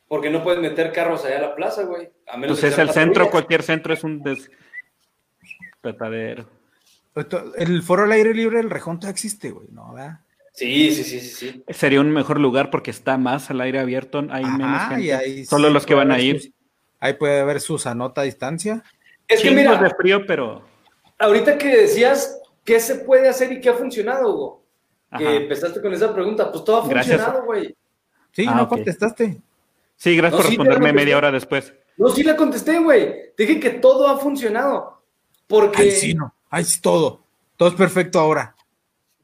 Porque no puedes meter carros allá a la plaza, güey. A menos Pues que es el centro, cualquier centro es un des... petadero. El foro al aire libre del Rejón todavía existe, güey, ¿no? ¿verdad? Sí, sí, sí, sí, sí. Sería un mejor lugar porque está más al aire abierto, hay menos Ajá, gente. y ahí Solo sí los que van a ir. sus- ahí puede haber su sanota a distancia. Es que mira, de frío, pero ahorita que decías qué se puede hacer y qué ha funcionado, Hugo. Que empezaste con esa pregunta, pues todo ha Gracias. funcionado, güey. Sí, Ah, no contestaste. sí, gracias No, por sí, responderme media hora después. No, sí la contesté, güey. Dije que todo ha funcionado. Porque, Ay, sí, no. Ay, sí, todo. Todo es perfecto ahora.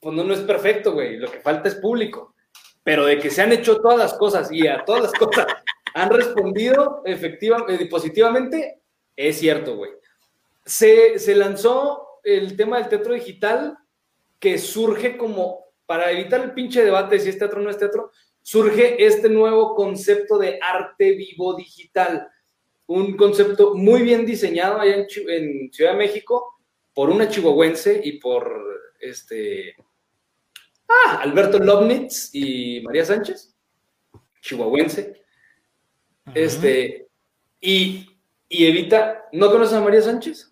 Pues no, no es perfecto, güey. Lo que falta es público. Pero de que se han hecho todas las cosas y a todas las cosas han respondido efectiva, eh, positivamente, es cierto, güey. Se, se lanzó el tema del teatro digital que surge como, para evitar el pinche debate de si es teatro o no es teatro, surge este nuevo concepto de arte vivo digital. Un concepto muy bien diseñado allá en, en Ciudad de México por una chihuahuense y por este ah, Alberto Lobnitz y María Sánchez, chihuahuense. Este, y, y Evita, ¿no conoces a María Sánchez?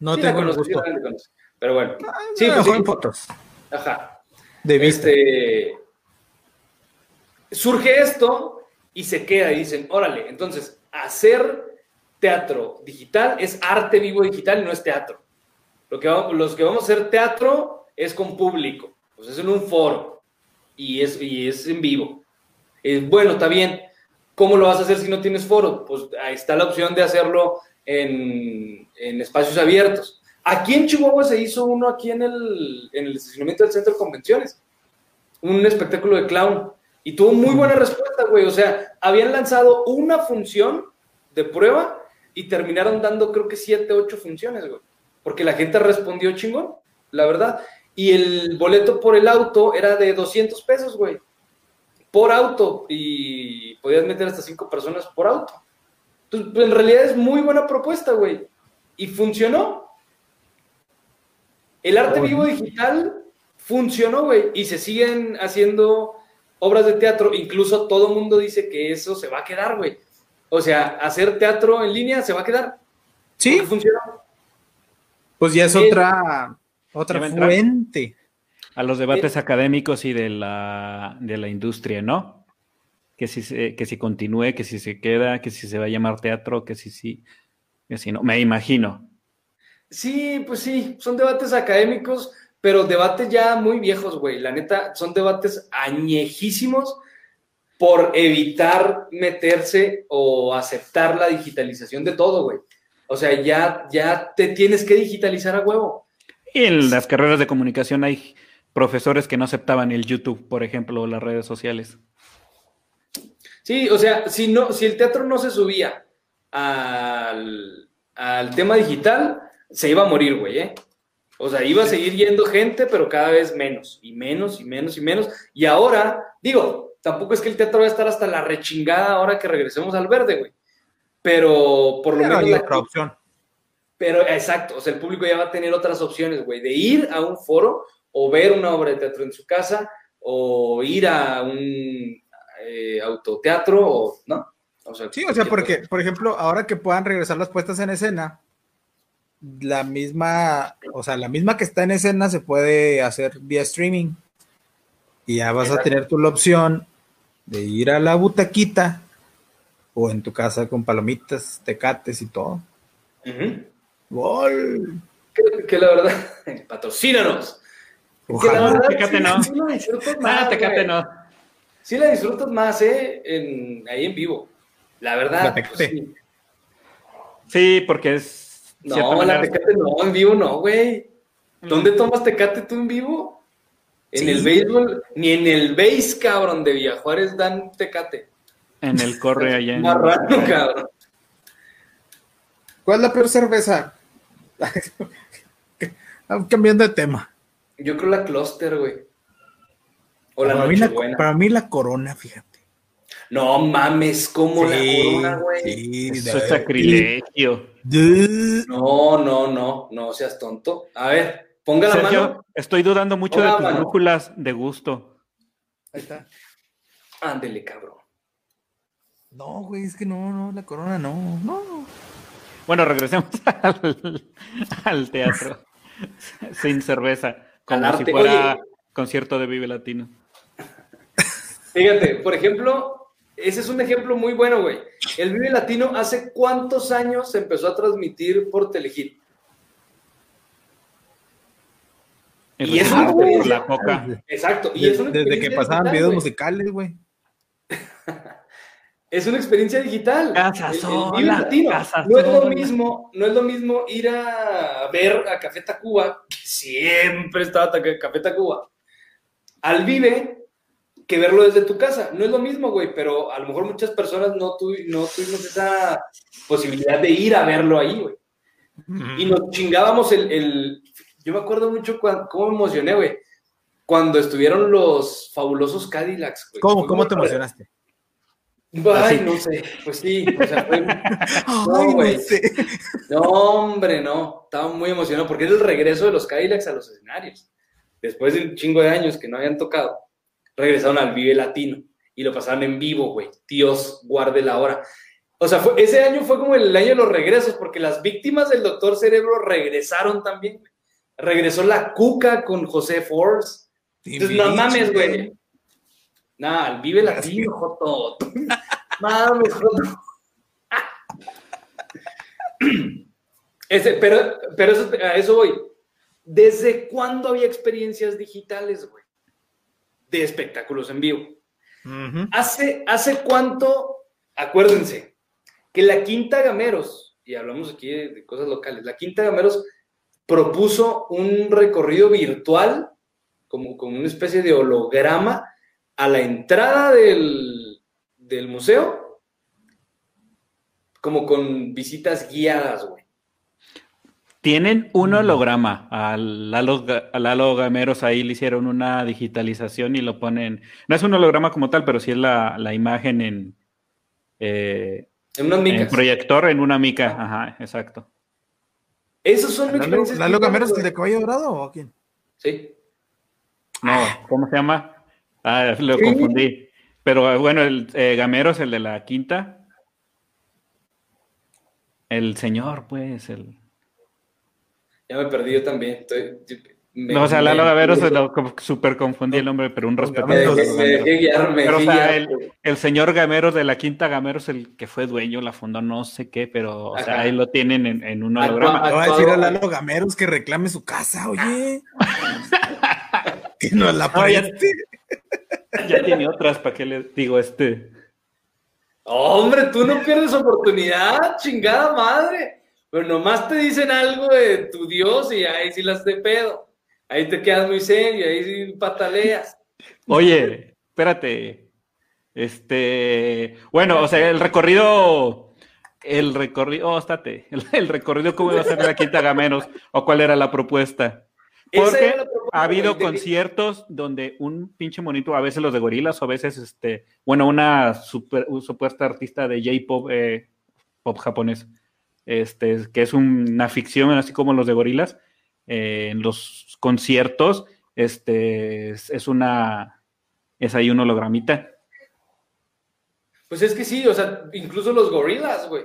No Sí tengo gusto. la. Pero bueno, sí, Sí, pues sí. en fotos. Ajá. De vista. Este, surge esto y se queda y dicen, órale, entonces, hacer teatro digital es arte vivo digital y no es teatro. Lo que vamos, los que vamos a hacer teatro es con público, pues es en un foro y es, y es en vivo. Eh, bueno, está bien. ¿Cómo lo vas a hacer si no tienes foro? Pues ahí está la opción de hacerlo en, en espacios abiertos. Aquí en Chihuahua se hizo uno aquí en el, en el estacionamiento del centro de convenciones. Un espectáculo de clown. Y tuvo muy buena respuesta, güey. O sea, habían lanzado una función de prueba y terminaron dando creo que siete, ocho funciones, güey. Porque la gente respondió chingón, la verdad. Y el boleto por el auto era de 200 pesos, güey. Por auto. Y podías meter hasta cinco personas por auto. Entonces, pues, en realidad es muy buena propuesta, güey. Y funcionó. El arte vivo digital funcionó, güey. Y se siguen haciendo obras de teatro. Incluso todo el mundo dice que eso se va a quedar, güey. O sea, hacer teatro en línea se va a quedar. Sí. Funcionó. Pues ya es otra, otra fuente. A los debates académicos y de la, de la industria, ¿no? Que si, se- que si continúe, que si se queda, que si se va a llamar teatro, que si sí, que si no. Me imagino. Sí, pues sí, son debates académicos, pero debates ya muy viejos, güey. La neta, son debates añejísimos por evitar meterse o aceptar la digitalización de todo, güey. O sea, ya, ya te tienes que digitalizar a huevo. Y en las carreras de comunicación hay profesores que no aceptaban el YouTube, por ejemplo, o las redes sociales. Sí, o sea, si, no, si el teatro no se subía al, al tema digital, se iba a morir, güey, ¿eh? O sea, iba a seguir yendo gente, pero cada vez menos, y menos, y menos, y menos. Y ahora, digo, tampoco es que el teatro va a estar hasta la rechingada ahora que regresemos al verde, güey. Pero por lo Pero menos... hay la- otra opción. Pero exacto, o sea, el público ya va a tener otras opciones, güey, de ir a un foro o ver una obra de teatro en su casa o ir a un eh, autoteatro o, ¿no? O sea, Sí, o sea, porque, por ejemplo, ahora que puedan regresar las puestas en escena, la misma, o sea, la misma que está en escena se puede hacer vía streaming. Y ya vas a tener tú la opción de ir a la butaquita o en tu casa con palomitas, tecates y todo. ¡Gol! que, que la verdad, patrocínanos. Que la Ojalá. verdad, Tecate sí, no. sí la disfrutas más, Ah, Tecate güey. no. Sí la disfrutas más, ¿eh? En, ahí en vivo. La verdad. La Tecate. pues, sí. Sí, porque es. No, la manera- Tecate no, en vivo no, güey. ¿Dónde tomas Tecate tú en vivo? En Sí. el béisbol, ni en el base, cabrón, de Villajuárez dan Tecate. En el corre allá en. Marrano, cabrón. ¿Cuál es la peor cerveza? Cambiando de tema. Yo creo la Cluster, güey. O la para, mí la, para mí la corona, fíjate. No mames, como la corona, güey. sí, Eso es sacrilegio. de- No, no, no, no seas tonto. A ver, ponga la Sergio, mano. estoy dudando mucho de tus brújulas de gusto. Ahí está. Ándele, cabrón. No, güey, es que no, no, la corona no, no. Bueno, regresemos al, al teatro. Sin cerveza. Como si fuera Oye. concierto de Vive Latino. Fíjate, por ejemplo, ese es un ejemplo muy bueno, güey. El Vive Latino, ¿hace cuántos años se empezó a transmitir por Telehit? El Y es una por la coca. Exacto. Y es una Desde, desde que pasaban videos musicales, güey. Es una experiencia digital. Casa El- el sola, casa no es lo mismo, no es lo mismo ir a ver a Café Tacuba, que siempre estaba ta- Café Tacuba, al Vive, que verlo desde tu casa. No es lo mismo, güey, pero a lo mejor muchas personas no, tuvi- no tuvimos esa posibilidad de ir a verlo ahí, güey. Y nos chingábamos el, el- Yo me acuerdo mucho cuan- cómo me emocioné, güey. Cuando estuvieron los fabulosos Cadillacs, güey. ¿Cómo, cómo te emocionaste? Ay, no sé, pues sí, o sea, fue... Ay, güey. no sé. No, hombre, no. Estaba muy emocionado porque era el regreso de los Cadillacs a los escenarios. Después de un chingo de años que no habían tocado, regresaron al Vive Latino y lo pasaron en vivo, güey. Dios guarde la hora. O sea, fue- ese año fue como el año de los regresos porque las víctimas del Doctor Cerebro regresaron también. Regresó la Cuca con José Force. Entonces, no mames, güey. Nah, al Vive Latino, Joto. Mames, Joto. Ese, pero, pero eso, a eso voy. ¿Desde cuándo había experiencias digitales, güey? De espectáculos en vivo. ¿Hace, ¿Hace cuánto? Acuérdense que la Quinta Gameros, y hablamos aquí de, de cosas locales, la Quinta Gameros propuso un recorrido virtual, como, como una especie de holograma, a la entrada del, del museo, como con visitas guiadas, güey. Tienen un holograma. Al Lalo, a Lalo Gameros ahí le hicieron una digitalización y lo ponen. No es un holograma como tal, pero sí es la, la imagen en. eh, En unas en micas. proyector en una mica. Ajá, exacto. Esos son ¿Lalo, experiencias. Lalo Gameros, el de caballo dorado o a quién? Sí. No, ¿cómo se llama? Ah, lo Sí. confundí. Pero eh, bueno, el eh, Gameros, el de la quinta. El señor, pues, el. Ya me perdí yo también. Estoy- me- No, o sea, Lalo Gameros se lo súper confundí el nombre, pero un respeto. Me me dejé Pero, o sea, el, el señor Gameros de la quinta Gameros, el que fue dueño, la fundó, no sé qué, pero, o sea, ahí lo tienen en, en un holograma. Le voy a decir a. Lalo Gameros que reclame su casa, oye. que nos la No, ya-. Ya tiene otras, ¿para qué le digo este? Hombre, tú no pierdes oportunidad, chingada madre. Pero nomás te dicen algo de tu Dios y ahí sí las de pedo. Ahí te quedas muy serio, ahí sí pataleas. Oye, espérate. Este, bueno, o sea, el recorrido, el recorrido, oh, estate, el, el recorrido, ¿cómo iba a ser la quinta Gameros? ¿O cuál era la propuesta? Porque ha habido de conciertos donde un pinche monito, a veces los de gorilas, o a veces, este, bueno, una super- un supuesta artista de J-pop, eh, pop japonés, este, que es una ficción, así como los de gorilas, eh, en los conciertos, este, es, es una, es ahí un hologramita. Pues es que sí, o sea, incluso los gorilas, güey.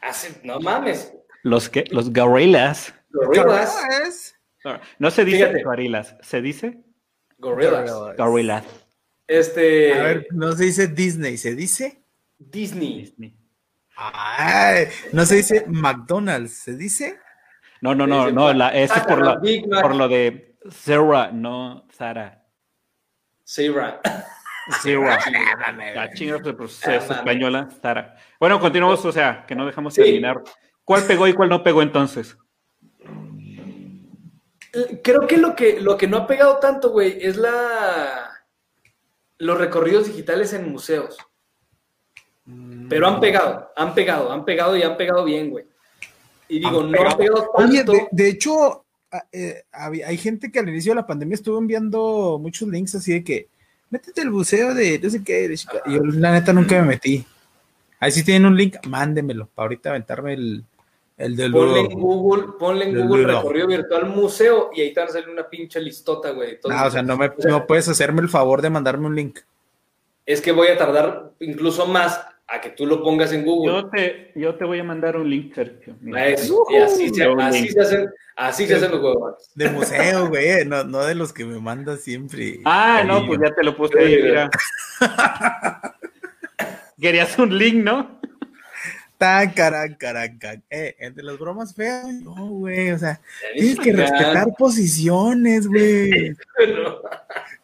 Hacen, no mames. Los que, los gorilas. Gorilas. No se dice Fíjate. gorilas, se dice Gorilas. gorilas. Este. A ver, no se dice Disney, se dice. Disney. Disney. Ay, no se dice McDonald's, se dice. No, no, no, Dice, no, la, es por, la- lo de Sarah, no Sara. Sarah. Sarah. Ah, La chinga, mames. española, Sara. Bueno, continuamos, o sea, que no dejamos Sí. terminar. ¿Cuál pegó y cuál no pegó entonces? Creo que lo que, lo que no ha pegado tanto, güey, es la. Los recorridos digitales en museos. Pero han pegado, han pegado, han pegado y han pegado bien, güey. Y digo, Han no han pegado tanto. Oye, de, de hecho, eh, hay gente que al inicio de la pandemia estuvo enviando muchos links así de que métete al museo de no sé qué. de Chica-". Y yo, la neta, nunca me metí. Ahí si tienen un link, mándemelo para ahorita aventarme el, el del Ponle en Google, ponle en Google recorrido virtual museo y ahí te va a salir una pinche listota, güey. de todos No, o sea, no, me, o sea, no puedes hacerme el favor de mandarme un link. Es que voy a tardar incluso más a que tú lo pongas en Google. Yo te, yo te voy a mandar un link, Sergio. Eso. Y así se, Un así link. se hacen, así se hacen los huevos. De museo, güey, no, no de los que me mandas siempre. Ah, no, pues ya te lo puse ahí, mira. Querías un link, ¿no? Tan, caran, caran, can. Eh, entre las bromas feas, no, güey, o sea, tienes que respetar posiciones, güey. No.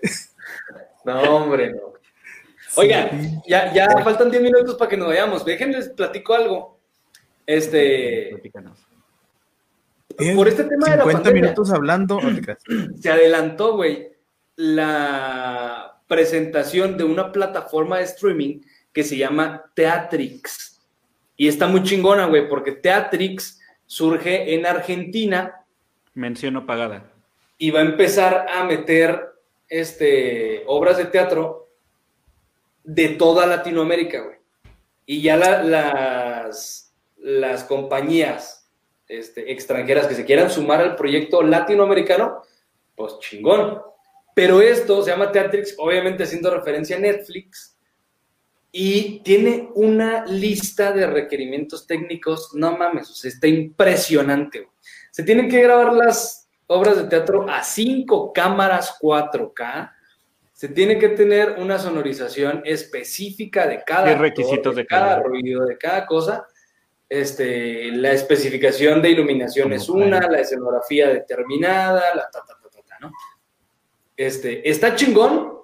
No, hombre, no. Oigan, Sí. ya, ya faltan 10 minutos para que nos vayamos. Déjenles platico algo. Este, Platícanos. Por este tema de la 50 pandemia. minutos hablando. se adelantó, güey, la presentación de una plataforma de streaming que se llama Teatrix. Y está muy chingona, güey, porque Teatrix surge en Argentina Mención pagada. y va a empezar a meter este, obras de teatro de toda Latinoamérica, güey. Y ya la- las, las compañías este, extranjeras que se quieran sumar al proyecto latinoamericano, pues chingón. Pero esto se llama Teatrix, obviamente haciendo referencia a Netflix, y tiene una lista de requerimientos técnicos, no mames, o sea, está impresionante. güey. Se tienen que grabar las obras de teatro a cinco cámaras 4K. Se tiene que tener una sonorización específica de cada ¿Qué actor, requisitos de cada cada? ruido, de cada cosa. Este, la especificación de iluminación Como es una, la escenografía determinada, la ta, ta, ta, ta, ta, ¿no? Este, está chingón.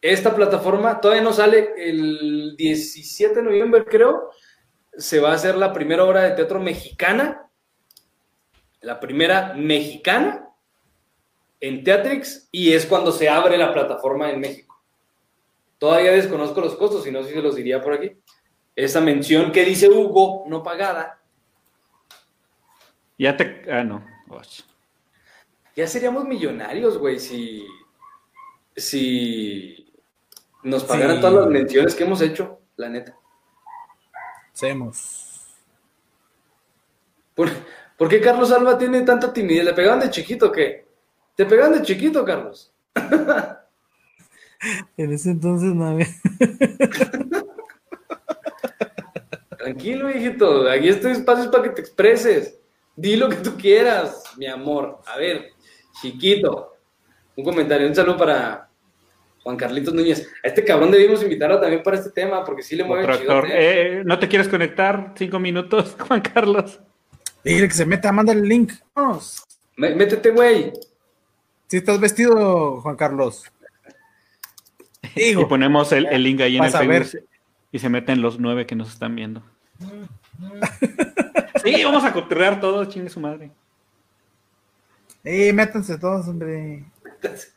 Esta plataforma todavía no sale el 17 de noviembre, creo. Se va a hacer la primera obra de teatro mexicana La primera mexicana en Teatrix y es cuando se abre la plataforma en México. Todavía desconozco los costos y no sé si se los diría por aquí. Esa mención que dice Hugo, no pagada. Ya te. Ah, no. Ya seríamos millonarios, güey, si. Si. Nos pagaran Sí. todas las menciones que hemos hecho, la neta. Hacemos. ¿Por, por qué Carlos Alba tiene tanta timidez? ¿Le pegaban de chiquito o qué? ¿Te pegaban de chiquito, Carlos? En ese entonces no había. Tranquilo, hijito. Aquí estoy espacio para que te expreses. Di lo que tú quieras, mi amor. A ver, chiquito. Un comentario, un saludo para Juan Carlitos Núñez. A este cabrón debimos invitarlo también para este tema, porque sí le mueve Otro chido. actor. Eh, ¿No te quieres conectar? Cinco minutos, Juan Carlos. Dile que se meta, mándale el link. Vamos. Métete, güey. Si estás vestido, Juan Carlos. Y Digo, ponemos el, el link ahí en el. Facebook y se meten los nueve que nos están viendo. Sí, vamos a cotorrear todos, chingue su madre. eh, métanse todos, hombre. Métanse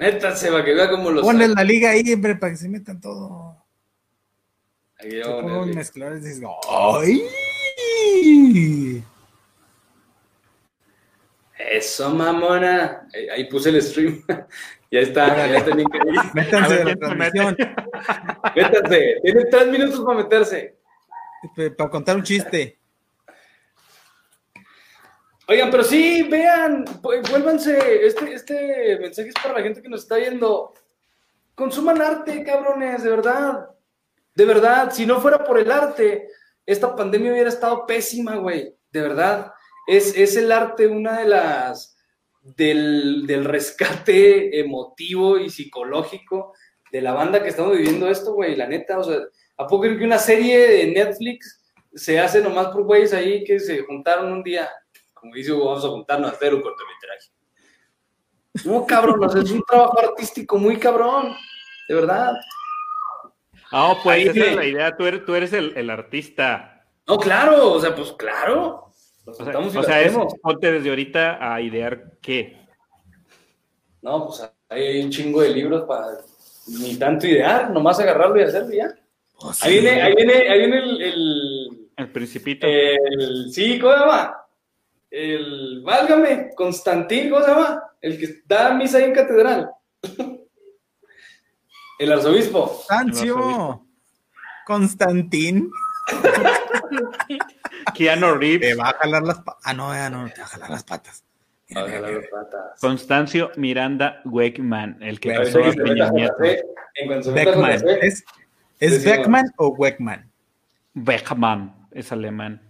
para que vea cómo los. Ponle la liga ahí, hombre, para que se metan todos. Ahí, Se pongan mezcladores y ¡ay! Eso, mamona. Ahí, ahí puse el stream. ya está, ya está ahí. A Métanse ver de la transmisión Métanse. Tienen tres minutos para meterse. para contar un chiste. Oigan, pero sí, vean, vu- vuélvanse. Este, este mensaje es para la gente que nos está viendo. Consuman arte, cabrones, de verdad. De verdad, si no fuera por el arte, esta pandemia hubiera estado pésima, güey. De verdad. Es, es el arte una de las. Del, del rescate emotivo y psicológico de la banda que estamos viviendo esto, güey. La neta, o sea, ¿a poco creo que una serie de Netflix se hace nomás por güeyes ahí que se juntaron un día? Como dice Hugo, vamos a juntarnos a hacer un cortometraje. No, cabrón, es un trabajo artístico muy cabrón, de verdad. Ah, pues Ahí esa es la idea. Tú eres, tú eres el, el artista. No, claro, o sea, pues claro. Nos O sea, y o sea, es, ponte desde ahorita a idear qué. No, pues hay un chingo de libros para ni tanto idear, nomás agarrarlo y hacerlo ya. Ahí viene, ahí viene, ahí viene el, el, El principito. el- sí, ¿cómo se llama? El, válgame, Constantín, ¿cómo se llama? El que da misa ahí en catedral. El arzobispo. Constancio. Constantín. Keanu Te Reeves. va a jalar las patas. Ah, no, ya no, te va a jalar las patas. Mira. Constancio Miranda Weckman, el que Bueno, pasó a Peña Nieto. Beckman. ¿Es, ¿es. Beckman o Weckman? Beckman, es alemán.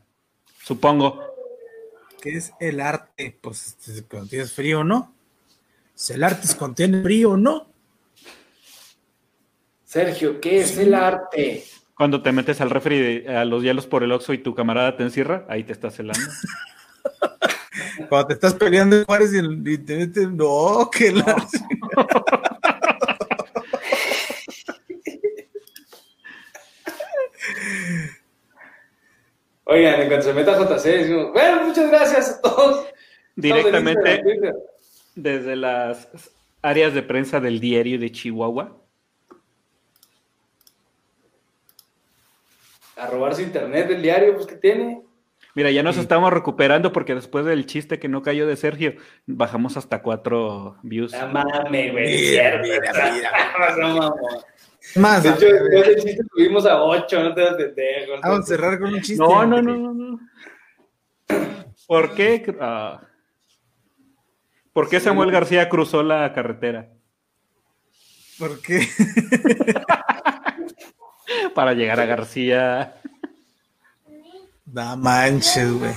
Supongo. ¿Qué es el arte? Pues este, cuando tienes frío, ¿no? Si el arte es cuando tiene frío, ¿no? Sergio, ¿qué es el arte? Cuando te metes al refri de- a los hielos por el oxo y tu camarada te encierra, ahí te estás helando. Cuando te estás peleando en Juárez y, el- y te metes, no, que la... Oigan, en cuanto se meta JC, decimos, bueno, muchas gracias a todos. Directamente desde las áreas de prensa del diario de Chihuahua. A robar su internet del diario, pues, ¿qué tiene? Mira, ya nos estamos recuperando porque después del chiste que no cayó de Sergio, bajamos hasta cuatro views. No mames, güey, Mira, mira, mira. No, mamón. Más, De hecho, del chiste subimos a 8, no te das pendejo. vamos a cerrar con un chiste. No, no, no, no, no. ¿Por qué? ah, ¿Por qué Samuel García cruzó la carretera? ¿Por qué? Para llegar a García. No manches, güey.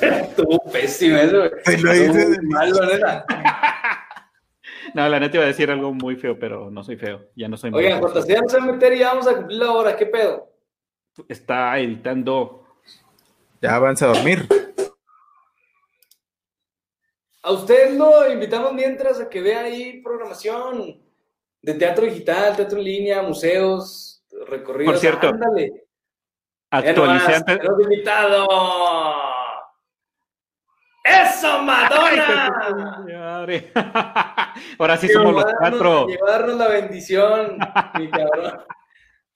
Estuvo pésimo eso, güey. Te lo Estuvo hice de- malo, neta. No, la neta iba a decir algo muy feo, pero no soy feo. Ya no soy Oigan, no se va a meter y ya vamos a cumplir la hora, ¿qué pedo? Está editando. Ya avanza a dormir. A usted lo invitamos mientras a que vea ahí programación de teatro digital, teatro en línea, museos, recorridos. Por cierto, Ándale. Actualicé antes, invitado. ¡Eso, Madonna! Madre. Ahora sí somos los cuatro. Darnos la bendición, mi cabrón.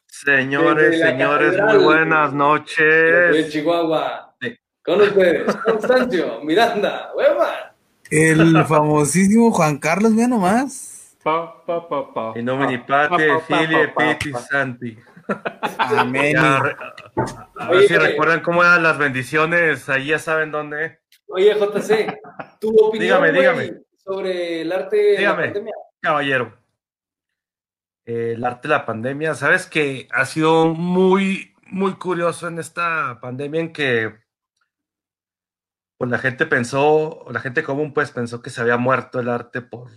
Señores, señores, muy buenas De noches. Chihuahua. Sí. Con ustedes, Constancio, Miranda, Weber. El famosísimo Juan Carlos, mira nomás. Pa, pa, pa, pa. In nomine Pa, pa, Patri, pa, pa, Filii, pa, pa, Spiritus pa. Santi. Amén. A ver Oye, si recuerdan cómo eran las bendiciones, ahí ya saben dónde. Oye, JC, tu opinión Dígame, sobre el arte de la pandemia. Caballero. Eh, el arte de la pandemia, sabes que ha sido muy, muy curioso en esta pandemia en que pues la gente pensó, la gente común pues pensó que se había muerto el arte por,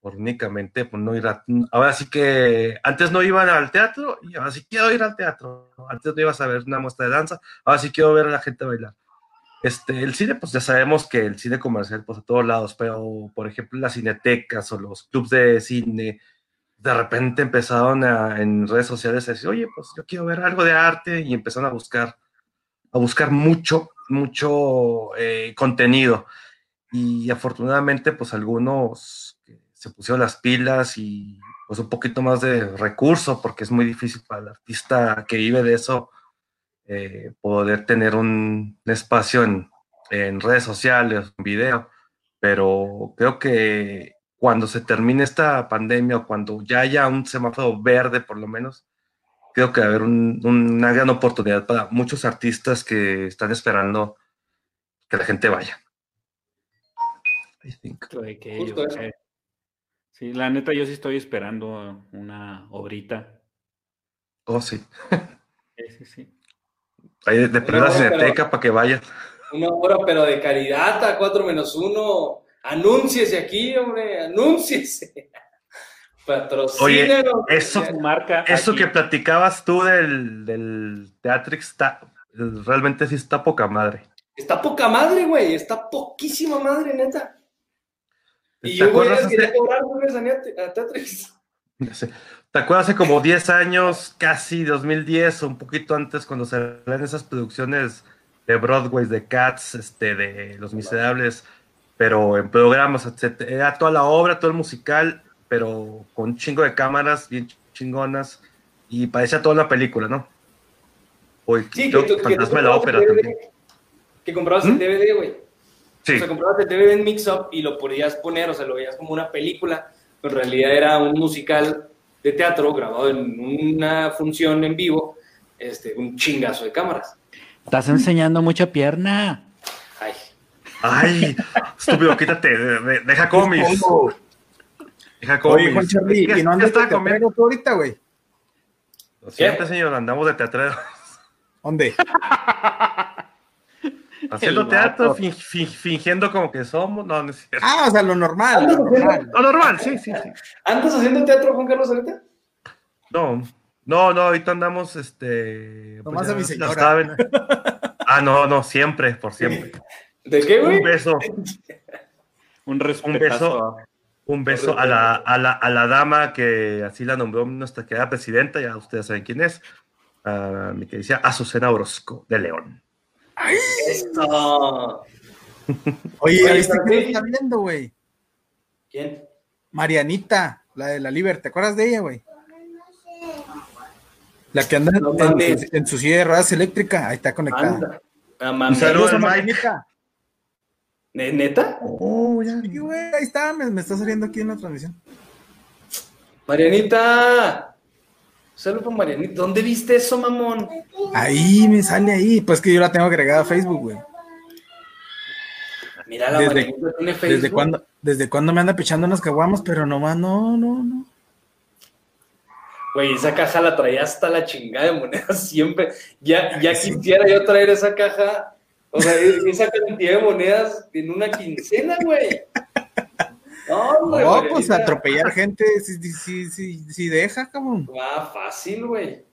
por únicamente por no ir a, ahora sí que antes no iban al teatro y ahora sí quiero ir al teatro, antes no ibas a ver una muestra de danza, ahora sí quiero ver a la gente bailar. Este, el cine, pues ya sabemos que el cine comercial, pues a todos lados, pero por ejemplo las cinetecas o los clubs de cine, de repente empezaron a- en redes sociales a decir, oye, pues yo quiero ver algo de arte y empezaron a buscar, a buscar mucho, mucho eh, contenido. Y afortunadamente, pues algunos se pusieron las pilas y pues un poquito más de recurso, porque es muy difícil para el artista que vive de eso eh, poder tener un espacio en, en redes sociales, en video. Pero creo que cuando se termine esta pandemia o cuando ya haya un semáforo verde por lo menos, creo que va a haber un- una gran oportunidad para muchos artistas que están esperando que la gente vaya. I think. De que Justo yo- eso. eh, Sí, la neta, yo sí estoy esperando una obrita. Oh, sí. Sí, sí, sí. Ahí de, de cineteca para que vaya. Una hora, pero de caridad a 4 menos 1. Anúnciese aquí, hombre, anúnciese. Patrocínenos. eso- marca Eso aquí. que platicabas tú del, del Teatrix está, realmente sí está poca madre. Está poca madre, güey. Está poquísima madre, neta. Y ¿Te yo, güey, quería cobrar a Teatrix. ¿Te acuerdas hace como 10 años, casi 2010 o un poquito antes, cuando se ven esas producciones de Broadway, de Cats, este, de Los Miserables, pero en programas, etcétera? Era toda la obra, todo el musical, pero con un chingo de cámaras bien chingonas y parecía toda una película, ¿no? Sí, que, tú- Fantasma de la comprabas Ópera DVD, también. Que comprabas ¿Mm? el DVD, güey. Sí, O sea, comprabas el DVD en Mix Up y lo podías poner, o sea, lo veías como una película, pero en realidad era un musical de teatro grabado en una función en vivo, este, un chingazo de cámaras. Estás enseñando mucha pierna. Ay, Ay, estúpido, quítate, de- de- deja comis. Deja comis. Oye, Juan Charlie, Es que ¿y no andas de comiendo. tú ahorita, güey? Lo siento, señor, andamos de teatrero. ¿Dónde? Haciendo El teatro, vato. fin- fin- fingiendo como que somos. No, no es cierto. Ah, o sea, lo normal. Lo normal. Lo normal, sí, sí, sí. ¿Andas haciendo teatro, Juan Carlos, ahorita? No, no, no, ahorita andamos, este. Nomás ya a mi ya señora. saben. Ah, no, no, siempre, por siempre. ¿De qué, güey? Un beso, Un respeto. beso. un beso a la, a la, a la dama que así la nombró nuestra querida presidenta, ya ustedes saben quién es. A mi querida Azucena Orozco de León. Esto. Oye, ¿ya Oye, viste ¿para quién qué? está viendo, güey? ¿Quién? Marianita, la de la Liber, ¿te acuerdas de ella, güey? La que anda en, No en- mames. en su silla de ruedas eléctrica, ahí está conectada. Anda. Ah, Saludos a. Marianita. ¿Ne- ¿Neta? Oh, ya. Güey, ahí está, me, me está saliendo aquí en la transmisión. Marianita. Saludos para Marianita. ¿Dónde viste eso, mamón? Ahí me sale ahí, pues que yo la tengo agregada a Facebook, güey. Mira, la Desde- tiene Facebook. ¿Desde cuándo, ¿Desde cuándo me anda pichando unas caguamas? Pero nomás, no, no, no. Güey, esa caja la traía hasta la chingada de monedas siempre. Ya, ya quisiera yo traer esa caja, o sea, e- esa cantidad de monedas en una quincena, güey. No, pues atropellar gente, si, si, si, si, si deja, cabrón. Ah, fácil, güey.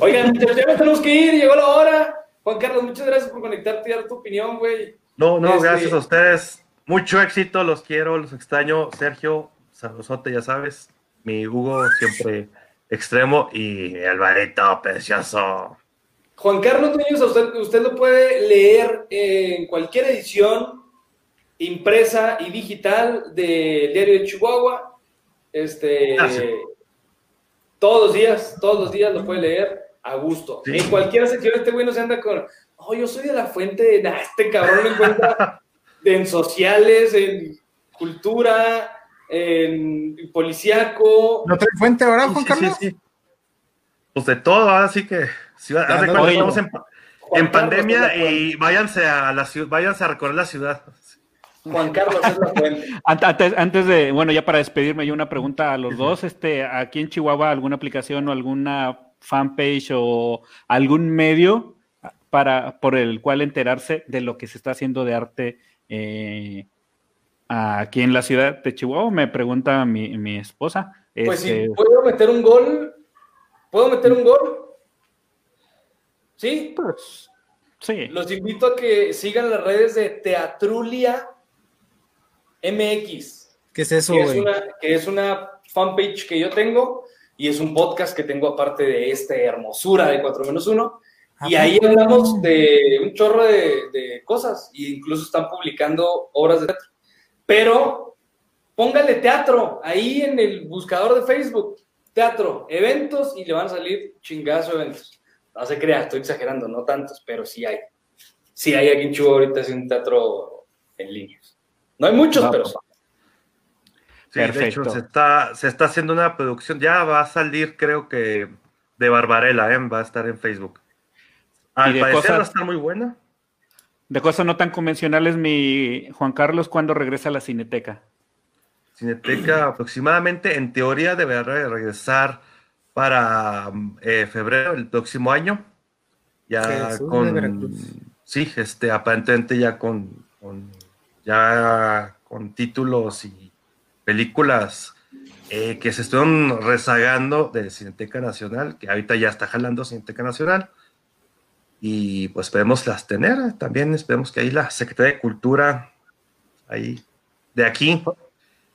Oigan, ya nos tenemos que ir, llegó la hora. Juan Carlos, muchas gracias por conectarte y dar tu opinión, güey. No, no, Este- gracias a ustedes. Mucho éxito, los quiero, los extraño. Sergio, saludote, ya sabes. Mi Hugo siempre extremo y Alvarito precioso. Juan Carlos usted, usted lo puede leer en cualquier edición impresa y digital del diario de Chihuahua. Este, todos los días, todos los días lo puede leer a gusto. Sí. En cualquier sección, este güey no se anda con, oh, yo soy de la fuente, nah, este cabrón lo encuentra en sociales, en cultura, en policíaco. ¿No trae fuente ahora, Juan sí, Carlos? sí. Pues de todo, así que ciudad, de no estamos en, en pandemia y váyanse a la ciudad, váyanse a recorrer la ciudad. Juan Carlos es la fuente. Ant- Antes, antes de, bueno, ya para despedirme, yo una pregunta a los dos. Este, aquí en Chihuahua, ¿alguna aplicación o alguna fanpage o algún medio para por el cual enterarse de lo que se está haciendo de arte eh, aquí en la ciudad de Chihuahua? Me pregunta mi, mi esposa. Pues Este, si puedo meter un gol, ¿puedo meter un gol? ¿Sí? pues, sí. Los invito a que sigan las redes de Teatrulia MX, ¿Qué es eso, que es, una, que es una fanpage que yo tengo y es un podcast que tengo aparte de esta hermosura de 4 menos 1. Y ¿A ahí hablamos de un chorro de, de cosas e incluso están publicando obras de teatro. Pero póngale teatro ahí en el buscador de Facebook. Teatro, eventos y le van a salir chingazo eventos. No se crea, estoy exagerando, no tantos, pero sí hay. Sí hay aquí en Chihuahua ahorita es un teatro en línea. No hay muchos, pero sí. Sí, de Perfecto. hecho, se está, se está haciendo una producción, ya va a salir, creo que de Barbarella, ¿eh? va a estar en Facebook. Al de parecer cosas- va a estar muy buena. De cosas no tan convencionales, mi Juan Carlos, ¿cuándo regresa a la Cineteca? Cineteca aproximadamente, en teoría, deberá de regresar para eh, febrero del próximo año. Ya Jesús con. Sí, este, aparentemente ya con, con- ya con títulos y películas eh, que se estuvieron rezagando de Cineteca Nacional, que ahorita ya está jalando Cineteca Nacional. Y pues esperemos las tener. También esperemos que ahí la Secretaría de Cultura, ahí, de aquí,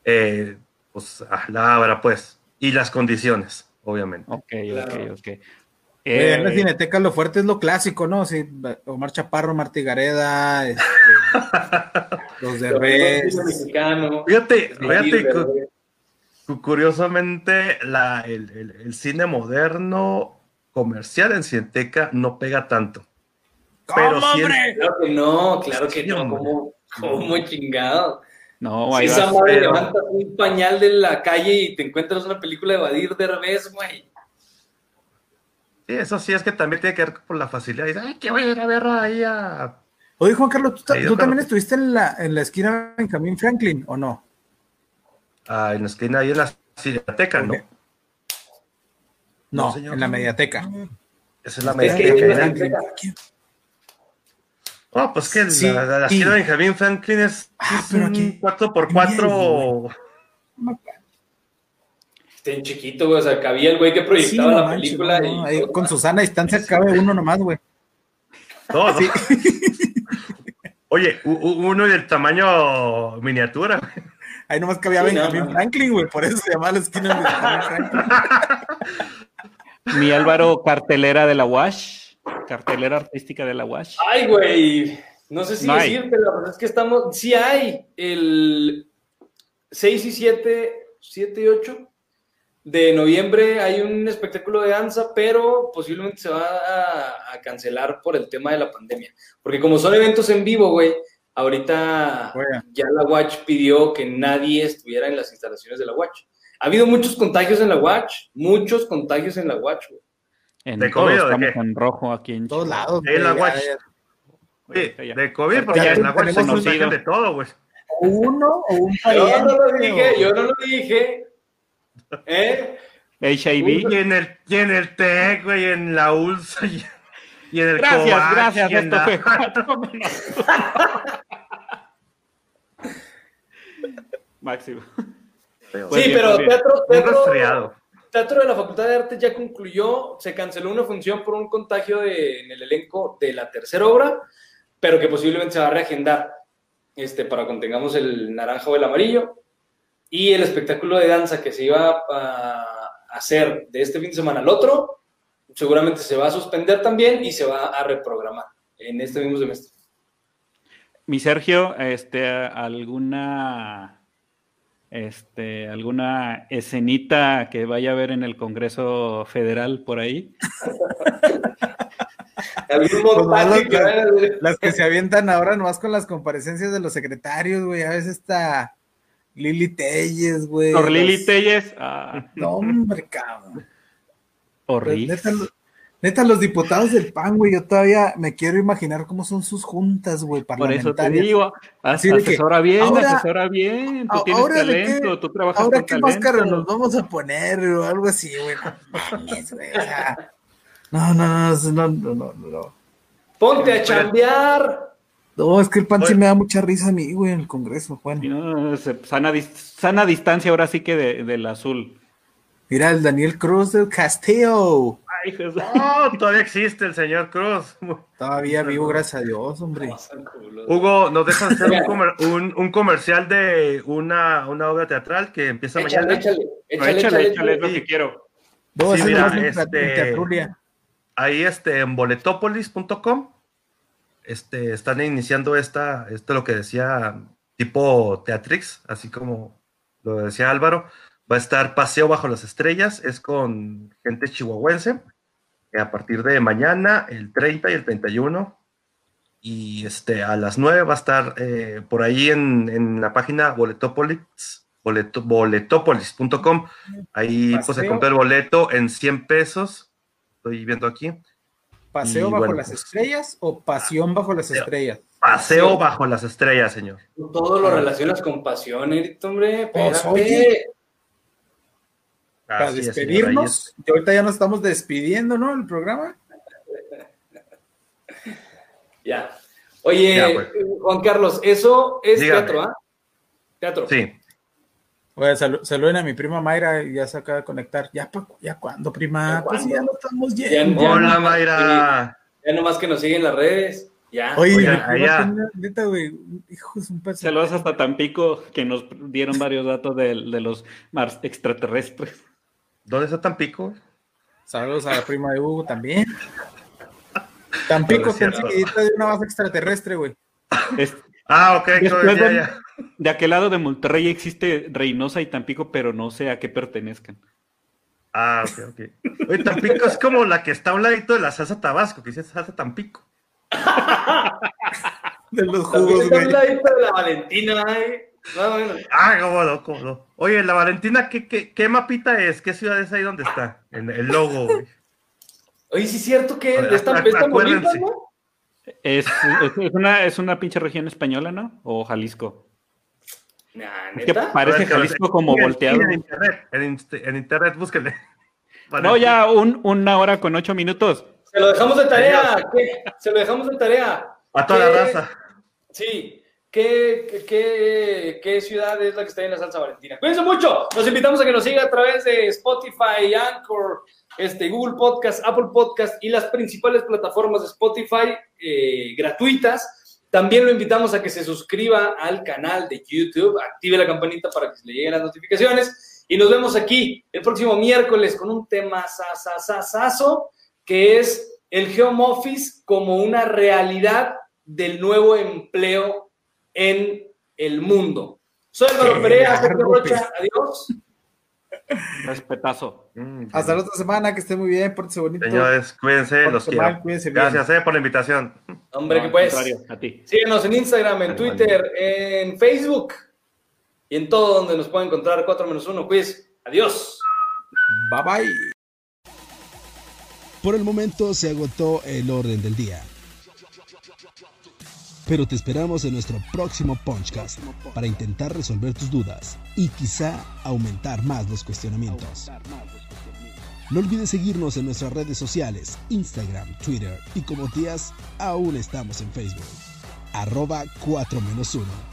eh, pues la abra, pues. Y las condiciones, obviamente. Ok, ok, ok. Eh, en la Eh, Cineteca lo fuerte es lo clásico, ¿no? Sí, Omar Chaparro, Martí Gareda, este, los de mexicano. Fíjate, fíjate, cu- ¿verdad? cu- curiosamente, la, el, el- el cine moderno comercial en Cineteca no pega tanto. ¿Cómo, hombre? Claro que no, claro que Sí, no, como, como chingado. no, Si esa madre pero- levantas un pañal de la calle y te encuentras una película de Badir Derbez, güey. Sí, eso sí es que también tiene que ver con la facilidad. Dice, Ay, que voy a ir a ver ahí a... Oye, Juan Carlos, ¿tú, Ahí, también estuviste en la, en la esquina Benjamín Franklin, o no? a- en la esquina, ahí en la Cineteca, ¿no? No, No, señor. en la mediateca. Esa es la Es media que que en la era- Cineteca- No, pues que Sí, la, la, la sí. esquina de Benjamín Franklin es, Ah, es pero un aquí- 4x4. Está en chiquito, güey. O sea, cabía el güey que Sí, proyectaba no la manches, película. no, y no, con Susana a distancia cabe uno nomás, güey. No, no. Oye, uno del tamaño miniatura. Ahí nomás cabía Sí, no. Franklin, güey, por eso se llamaba la esquina de Franklin. Mi Álvaro, cartelera de la WASH, cartelera artística de la WASH. Ay, güey. No sé si decirte, la verdad es que estamos. Sí hay. El 6 y 7, 7 y 8 de noviembre hay un espectáculo de danza, pero posiblemente se va a, a cancelar por el tema de la pandemia. Porque como son eventos en vivo, güey, ahorita ya la Watch pidió que nadie estuviera en las instalaciones de la Watch. Ha habido muchos contagios en la Watch, muchos contagios en la Watch, güey. En ¿De todos COVID o de estamos qué? en rojo aquí en todos lados. En la Watch. Ya. de COVID, porque Ya en la web se de todo, güey. Uno o un Yo pariente. no lo dije, yo no lo dije. ¿Eh? HIV. Y en el, y en el TEC, güey, en la ULSA y, y en el Gracias, COVAX, gracias. y en Esto la- fue cuatro menos. Máximo. Pues sí, pero teatro, teatro, teatro de la Facultad de Artes ya concluyó, se canceló una función por un contagio de- en el elenco de la tercera obra, pero que posiblemente se va a reagendar este, para cuando tengamos el naranja o el amarillo. Y el espectáculo de danza que se iba a hacer de este fin de semana al otro, seguramente se va a suspender también y se va a reprogramar en este mismo semestre. mi Sergio, este, alguna, este, alguna escenita que vaya a ver en el Congreso Federal por ahí. Pues que, las que se avientan ahora nomás con las comparecencias de los secretarios, güey. A veces está Lili Telles, güey. Por Lili Telles. Ah. No, hombre, cabrón. Horrible. Neta, los diputados del PAN, güey, yo todavía me quiero imaginar cómo son sus juntas, güey, Por eso te digo, Así asesora bien, ahora, asesora bien, tú tienes talento, tú trabajas ahora qué máscara nos vamos a poner o algo así, güey. No, no, no, no, no, no, no. Ponte a chambear. No, es que el PAN sí me da mucha risa a mí, güey, en el Congreso, Juan. No, sana, sana distancia ahora sí que de, del azul. Mira, el Daniel Cruz del Castillo. No, todavía existe el señor Cruz. Todavía vivo, gracias a Dios, hombre. Hugo, nos dejan hacer un, un, comercial de una, una, obra teatral que empieza mañana. Échale, échale, échale, échale, es lo que quiero. sí, mira, este, ahí este, en boletopolis.com este, están iniciando esta, esto lo que decía tipo Teatrix, así como lo decía Álvaro. Va a estar Paseo Bajo las Estrellas, es con gente chihuahuense a partir de mañana, el 30 y el 31. Y este, a las 9 va a estar eh, por ahí en, la página boletopolis, boletopolis.com. Ahí pues, se compra el boleto en 100 pesos. Estoy viendo aquí. ¿Paseo bajo las pues, estrellas o pasión bajo las estrellas? Paseo bajo las estrellas, señor. Todo lo relacionas con pasión, hombre. Pues, para despedirnos. Y ahorita ya nos estamos despidiendo, ¿no? El programa. ya. Oye, pues. Juan Carlos, eso es teatro, ¿ah? Teatro. Sí. Oye, saluden a mi prima Mayra, ya se acaba de conectar. ¿Ya, ya cuándo, prima? pues ya no estamos yendo. Hola, Mayra. Ya nomás que nos siguen las redes. Ya. Oye, Oigan, neta, güey, hijos, un Saludos hasta Tampico, que nos dieron varios datos de, de los Mars extraterrestres. ¿Dónde está Tampico? Saludos a la prima de Hugo también. Tampico está enseguidita de una base extraterrestre, güey. ah, ok, de, de aquel lado de Monterrey existe Reynosa y Tampico, pero no sé a qué pertenezcan. Ah, ok, ok. Oye, Tampico es como la que está a un ladito de la salsa Tabasco, que dice salsa Tampico. de los jugos, güey. Está a un ladito de la Valentina, eh. Ah, cómo no, cómo no. Oye, la Valentina, ¿qué, qué, qué mapita es? ¿Qué ciudad es ahí donde está? En el logo, güey. Oye, sí es cierto que esta, esta bonita, ¿no? Es, es, una, es una pinche región española, ¿no? O Jalisco. Nah, ¿neta? parece Jalisco como volteado. En internet, en, en internet, búsquele. No, ya un, una hora con ocho minutos. Se lo dejamos de tarea. Se lo dejamos de tarea. A toda la raza. Sí, ¿Qué, qué, qué, ciudad es la que está en la salsa valentina? Cuídense mucho. Nos invitamos a que nos siga a través de Spotify, Anchor, este, Google Podcast, Apple Podcast y las principales plataformas de Spotify eh, gratuitas. También lo invitamos a que se suscriba al canal de YouTube, active la campanita para que se le lleguen las notificaciones. Y nos vemos aquí el próximo miércoles con un tema sasasasazo, que es el home office como una realidad del nuevo empleo en el mundo. Soy Álvaro Perea, Rocha, adiós. Respetazo. Mm, Hasta la otra semana, que esté muy bien, pórtese bonito. Señores, cuídense, los quiero. Gracias eh, por la invitación. Hombre, que pues. A ti. Síguenos en Instagram, en Twitter, en Facebook y en todo donde nos pueden encontrar 4 menos 1 quiz. Adiós. Bye bye. Por el momento se agotó el orden del día pero te esperamos en nuestro próximo Punchcast para intentar resolver tus dudas y quizá aumentar más los cuestionamientos. No olvides seguirnos en nuestras redes sociales, Instagram, Twitter y como tías, aún estamos en Facebook. Arroba 4 1.